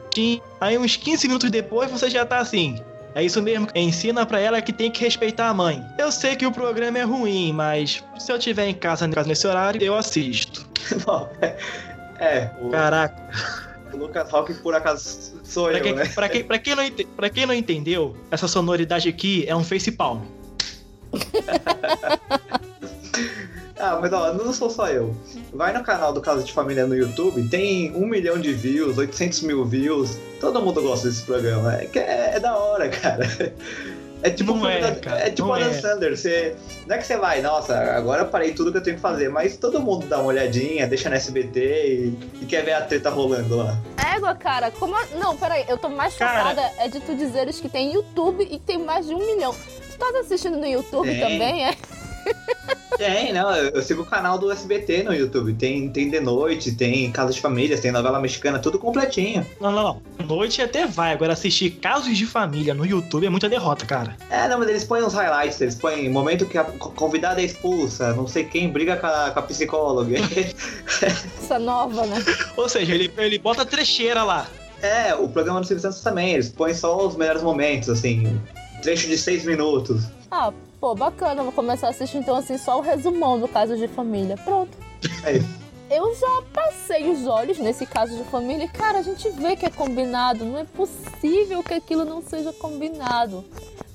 Aí uns 15 minutos depois você já tá assim. É isso mesmo, ensina pra ela que tem que respeitar a mãe. Eu sei que o programa é ruim, mas se eu tiver em casa nesse horário, eu assisto. [laughs] bom, é, é, o, Caraca, o Lucas Rock por acaso sou pra eu, quem, né? pra, quem, pra, quem não ente- pra quem não entendeu, essa sonoridade aqui é um face palm. [laughs] Ah, mas ó, não sou só eu. Vai no canal do Casa de Família no YouTube, tem um milhão de views, 800 mil views. Todo mundo gosta desse programa. É, que é, é da hora, cara. É tipo, Não é, da- cara, é tipo não Adam é. Você, não é que você vai, nossa, agora eu parei tudo que eu tenho que fazer, mas todo mundo dá uma olhadinha, deixa no SBT e, e quer ver a treta rolando lá. Égua, cara, como. a- Não, peraí, eu tô mais Cara. chocada é de tu dizeres que tem YouTube e tem mais de um milhão. Tu tá assistindo no YouTube Tem. também, é? Tem, não, eu, sigo o canal do SBT no YouTube. Tem, tem De Noite, tem Casa de Família, tem novela mexicana, tudo completinho. Não, não, não. Noite até vai, agora assistir casos de família no YouTube é muita derrota, cara. É, não, mas eles põem uns highlights, eles põem momento que a co- convidada é expulsa, não sei quem briga com a, com a psicóloga. [laughs] Essa nova, né? Ou seja, ele, ele bota trecheira lá. é, o programa do Silvio Santos também, eles põem só os melhores momentos, assim, trecho de seis minutos. Ah, pô, bacana. Vou começar a assistir então assim só o resumão do caso de família. Pronto. É isso. Eu já passei os olhos nesse caso de família e, cara, a gente vê que é combinado. Não é possível que aquilo não seja combinado.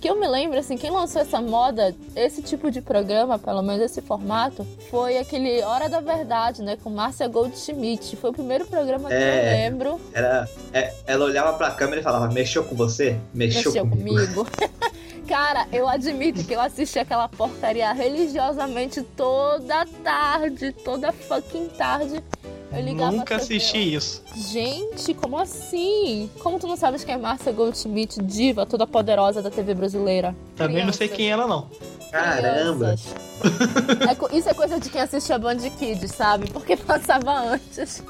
Que eu me lembro, assim, quem lançou essa moda, esse tipo de programa, pelo menos esse formato, foi aquele Hora da Verdade, né? Com Márcia Goldschmidt. Foi o primeiro programa que É. eu lembro. Era, é, ela olhava pra câmera e falava, mexeu com você? Mexeu, mexeu comigo. comigo. [laughs] [laughs] Cara, eu admito que eu assisti aquela porcaria religiosamente toda tarde, toda fucking tarde. Eu ligava Nunca assisti isso. Gente, como assim? Como tu não sabes quem é Márcia Goldschmidt, diva toda poderosa da TV brasileira? Também não sei quem é ela, não. Caramba! É isso é coisa de quem assiste a Band Kids, sabe? Porque [laughs] passava antes.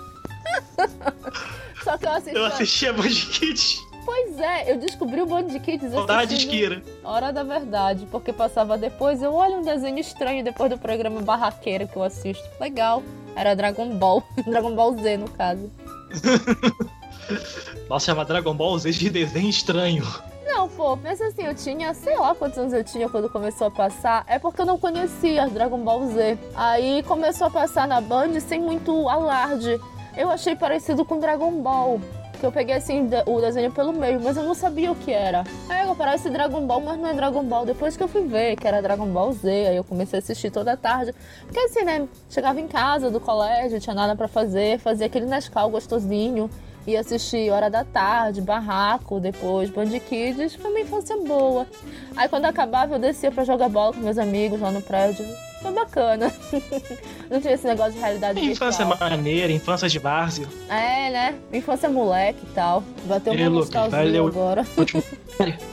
Só que eu assisti. Eu assisti a Band Kids. Pois é, eu descobri o Band Kids Saudade Kira. Hora da verdade, porque passava depois. Eu olho um desenho estranho depois do programa Barraqueira que eu assisto. Legal. Era Dragon Ball. [laughs] Dragon Ball Z, no caso. [laughs] Nossa, chama Dragon Ball Z de desenho estranho. Não, pô, pensa assim, eu tinha, sei lá quantos anos eu tinha quando começou a passar. É porque eu não conhecia Dragon Ball Z. Aí começou a passar na Band sem muito alarde. Eu achei parecido com Dragon Ball. Que eu peguei assim o desenho pelo meio, mas eu não sabia o que era. Aí eu parece Dragon Ball, mas não é Dragon Ball. Depois que eu fui ver que era Dragon Ball Z, aí eu comecei a assistir toda tarde. Porque assim, né? Chegava em casa do colégio, tinha nada para fazer, fazia aquele Nescau gostosinho ia assistir Hora da Tarde, Barraco, depois Band Kids, foi uma infância boa. Aí quando acabava eu descia para jogar bola com meus amigos lá no prédio. Foi bacana. [laughs] Não tinha esse negócio de realidade Infância virtual. maneira, infância de várzea. É, né? Infância moleque e tal. Bateu E, uma nostalgia agora. [laughs]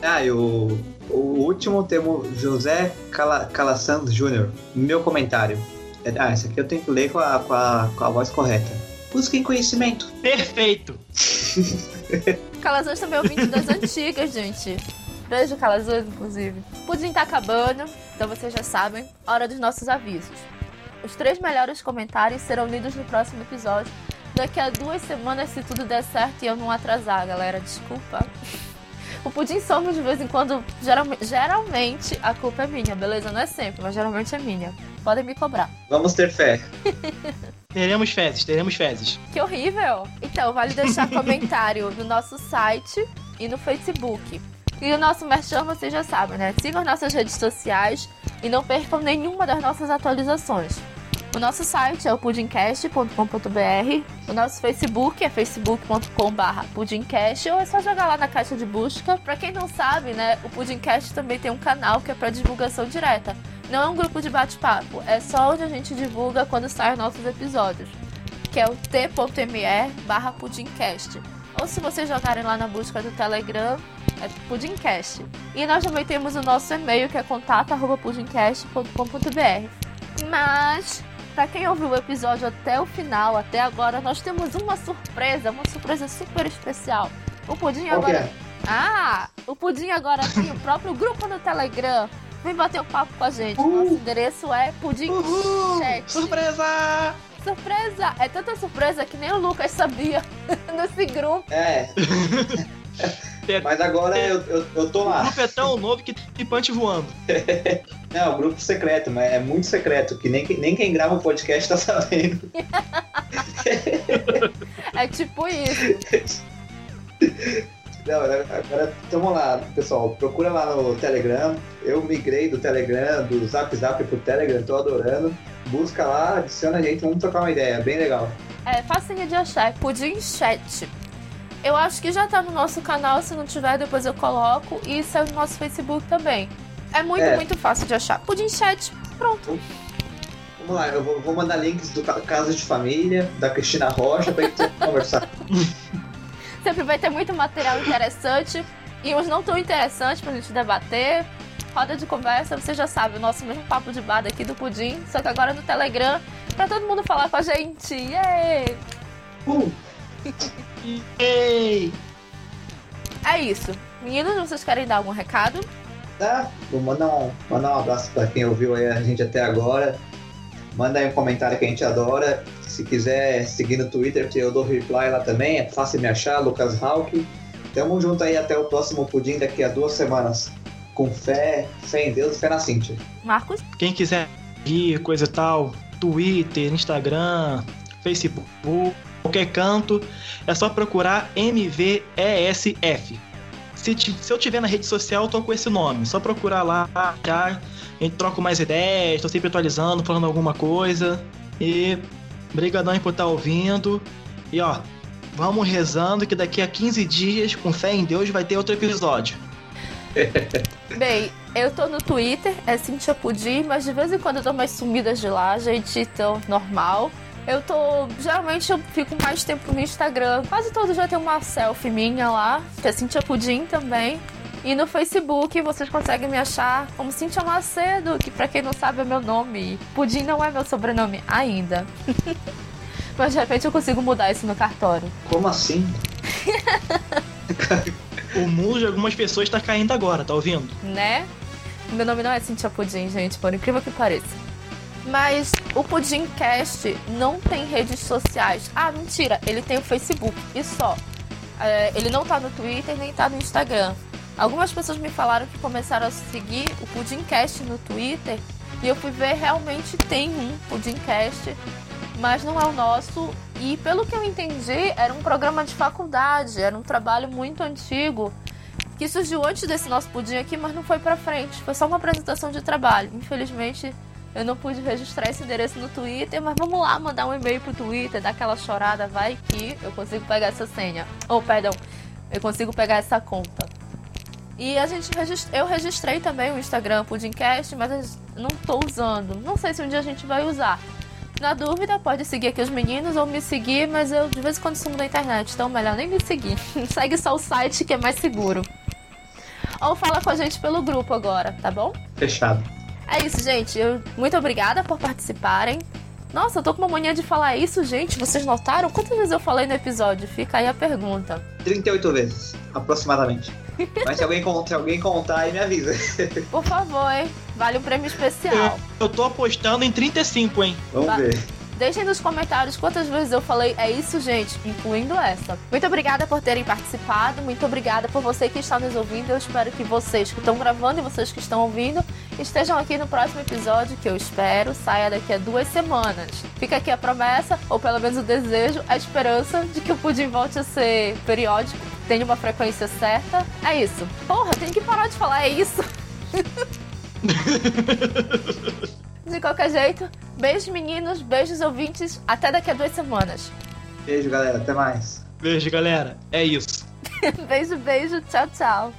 Ah, e o, o último temos José Cala, Calassand Jr. Meu comentário. É- Ah, esse aqui eu tenho que ler com a, com a, com a voz correta. Busquem conhecimento. Perfeito! [laughs] Calazans também é ouvinte das antigas, gente. Beijo, Calazans, inclusive. Pudim tá acabando, então vocês já sabem. Hora dos nossos avisos. Os três melhores comentários serão lidos no próximo episódio. Daqui a duas semanas, se tudo der certo e eu não atrasar, galera. Desculpa. O pudim some de vez em quando. Geral- geralmente a culpa é minha, beleza? Não é sempre, mas geralmente é minha. Podem me cobrar. Vamos ter fé. [laughs] Teremos fezes, teremos fezes. Que horrível! Então, vale deixar [laughs] comentário no nosso site e no Facebook. E o nosso merchan, vocês já sabem, né? Sigam as nossas redes sociais e não percam nenhuma das nossas atualizações. O nosso site é o pudimcast.com.br. O nosso Facebook é facebook.com.br pudimcast ou é só jogar lá na caixa de busca. Pra quem não sabe, né, o Pudimcast também tem um canal que é pra divulgação direta. Não é um grupo de bate-papo, é só onde a gente divulga quando saem nossos episódios que é o t.me barra pudimcast. Ou se vocês jogarem lá na busca do Telegram, é pudimcast. E nós também temos o nosso e-mail, que é contato.pudimcast.com.br. Mas, pra quem ouviu o episódio até o final, até agora, nós temos uma surpresa, uma surpresa super especial. O Pudim agora... é? Ah, o Pudim agora tem o próprio grupo no Telegram. Vem bater um papo com a gente. Nosso endereço é Pudim Uhul! Chat. Surpresa! Surpresa! É tanta surpresa que nem o Lucas sabia [laughs] nesse grupo. É. Mas agora eu, eu, eu tô O lá. grupo é tão novo que tem punch voando. [laughs] Não, grupo secreto, mas é muito secreto, que nem, nem quem grava o podcast tá sabendo. [laughs] É tipo isso. Não, agora vamos lá, pessoal. Procura lá no Telegram. Eu migrei do Telegram, do Zap Zap pro Telegram, tô adorando. Busca lá, adiciona a gente, vamos trocar uma ideia, bem legal. É facinho de achar, é Pudim Chat. Eu acho que já tá no nosso canal, se não tiver, depois eu coloco. E isso é no nosso Facebook também. É muito, É. muito fácil de achar. Pudim Chat, pronto. Vamos lá, eu vou, mandar links do Ca- Casa de Família, da Cristina Rocha, pra gente [laughs] conversar. Sempre vai ter muito material interessante e uns não tão interessantes pra gente debater. Roda de conversa, você já sabe, o nosso mesmo papo de bar aqui do Pudim, só que agora no Telegram, pra todo mundo falar com a gente. Yay! Uh! [laughs] É isso. Meninos, vocês querem dar algum recado? tá? Vou mandar um, mandar um abraço pra quem ouviu aí a gente até agora. Manda aí um comentário que a gente adora. Se quiser seguir no Twitter, que eu dou reply lá também. É fácil me achar, Lucas Hawk. Tamo junto aí até o próximo pudim daqui a duas semanas. Com fé, fé em Deus e fé na Cintia. Marcos? Quem quiser ir, coisa e tal, Twitter, Instagram, Facebook, qualquer canto, é só procurar MVESF. Se, se eu tiver na rede social, eu tô com esse nome. Só procurar lá, já. A gente troca mais ideias, tô sempre atualizando, falando alguma coisa. E brigadão aí por estar ouvindo. E ó, vamos rezando que daqui a 15 dias, com fé em Deus, vai ter outro episódio. [laughs] Bem, eu tô no Twitter, é Cintia Pudim, mas de vez em quando eu dou umas sumidas de lá, gente, então normal. Eu tô. Geralmente eu fico mais tempo no Instagram. Quase todo dia tem uma selfie minha lá, que é Cintia Pudim também. E no Facebook vocês conseguem me achar como Cintia Macedo, que pra quem não sabe é meu nome. Pudim não é meu sobrenome ainda. [laughs] Mas de repente eu consigo mudar isso no cartório. Como assim? [laughs] O mundo de algumas pessoas tá caindo agora, tá ouvindo? né? Meu nome não é Cintia Pudim, gente, por incrível que pareça. Mas o Pudimcast não tem redes sociais. Ah, mentira, ele tem o Facebook e só. É, ele não tá no Twitter nem tá no Instagram. Algumas pessoas me falaram que começaram a seguir o Pudimcast no Twitter e eu fui ver realmente tem um Pudimcast, mas não é o nosso E pelo que eu entendi, era um programa de faculdade, era um trabalho muito antigo que surgiu antes desse nosso pudim aqui, mas não foi pra frente. Foi só uma apresentação de trabalho. Infelizmente, eu não pude registrar esse endereço no Twitter, mas vamos lá mandar um e-mail pro Twitter, dar aquela chorada, vai que eu consigo pegar essa senha. Ou, oh, perdão, eu consigo pegar essa conta. E a gente registra... eu registrei também o Instagram Pudimcast, mas não tô usando. Não sei se um dia a gente vai usar. Na dúvida, pode seguir aqui os meninos ou me seguir, mas eu de vez em quando sumo da internet, então melhor nem me seguir. [laughs] Segue só o site que é mais seguro. Ou fala com a gente pelo grupo agora, tá bom? Fechado. É isso, gente. Eu... Muito obrigada por participarem. Nossa, eu tô com uma mania de falar isso, gente. Vocês notaram? Quantas vezes eu falei no episódio? Fica aí a pergunta. 38 vezes, aproximadamente. Mas se alguém, se alguém contar aí, me avisa. [laughs] Por favor, hein? Vale um prêmio especial. Eu, eu tô apostando em 35, hein? Vamos Va ver. Deixem nos comentários quantas vezes eu falei é isso, gente, incluindo essa. Muito obrigada por terem participado, muito obrigada por você que está nos ouvindo. Eu espero que vocês que estão gravando e vocês que estão ouvindo estejam aqui no próximo episódio, que eu espero saia daqui a duas semanas. Fica aqui a promessa, ou pelo menos o desejo, a esperança de que o pudim volte a ser periódico, tenha uma frequência certa. É isso. Porra, tem que parar de falar é isso. [laughs] De qualquer jeito, beijos meninos, beijos ouvintes, até daqui a duas semanas. Beijo, galera, até mais. Beijo, galera, é isso. [laughs] beijo, beijo, tchau, tchau.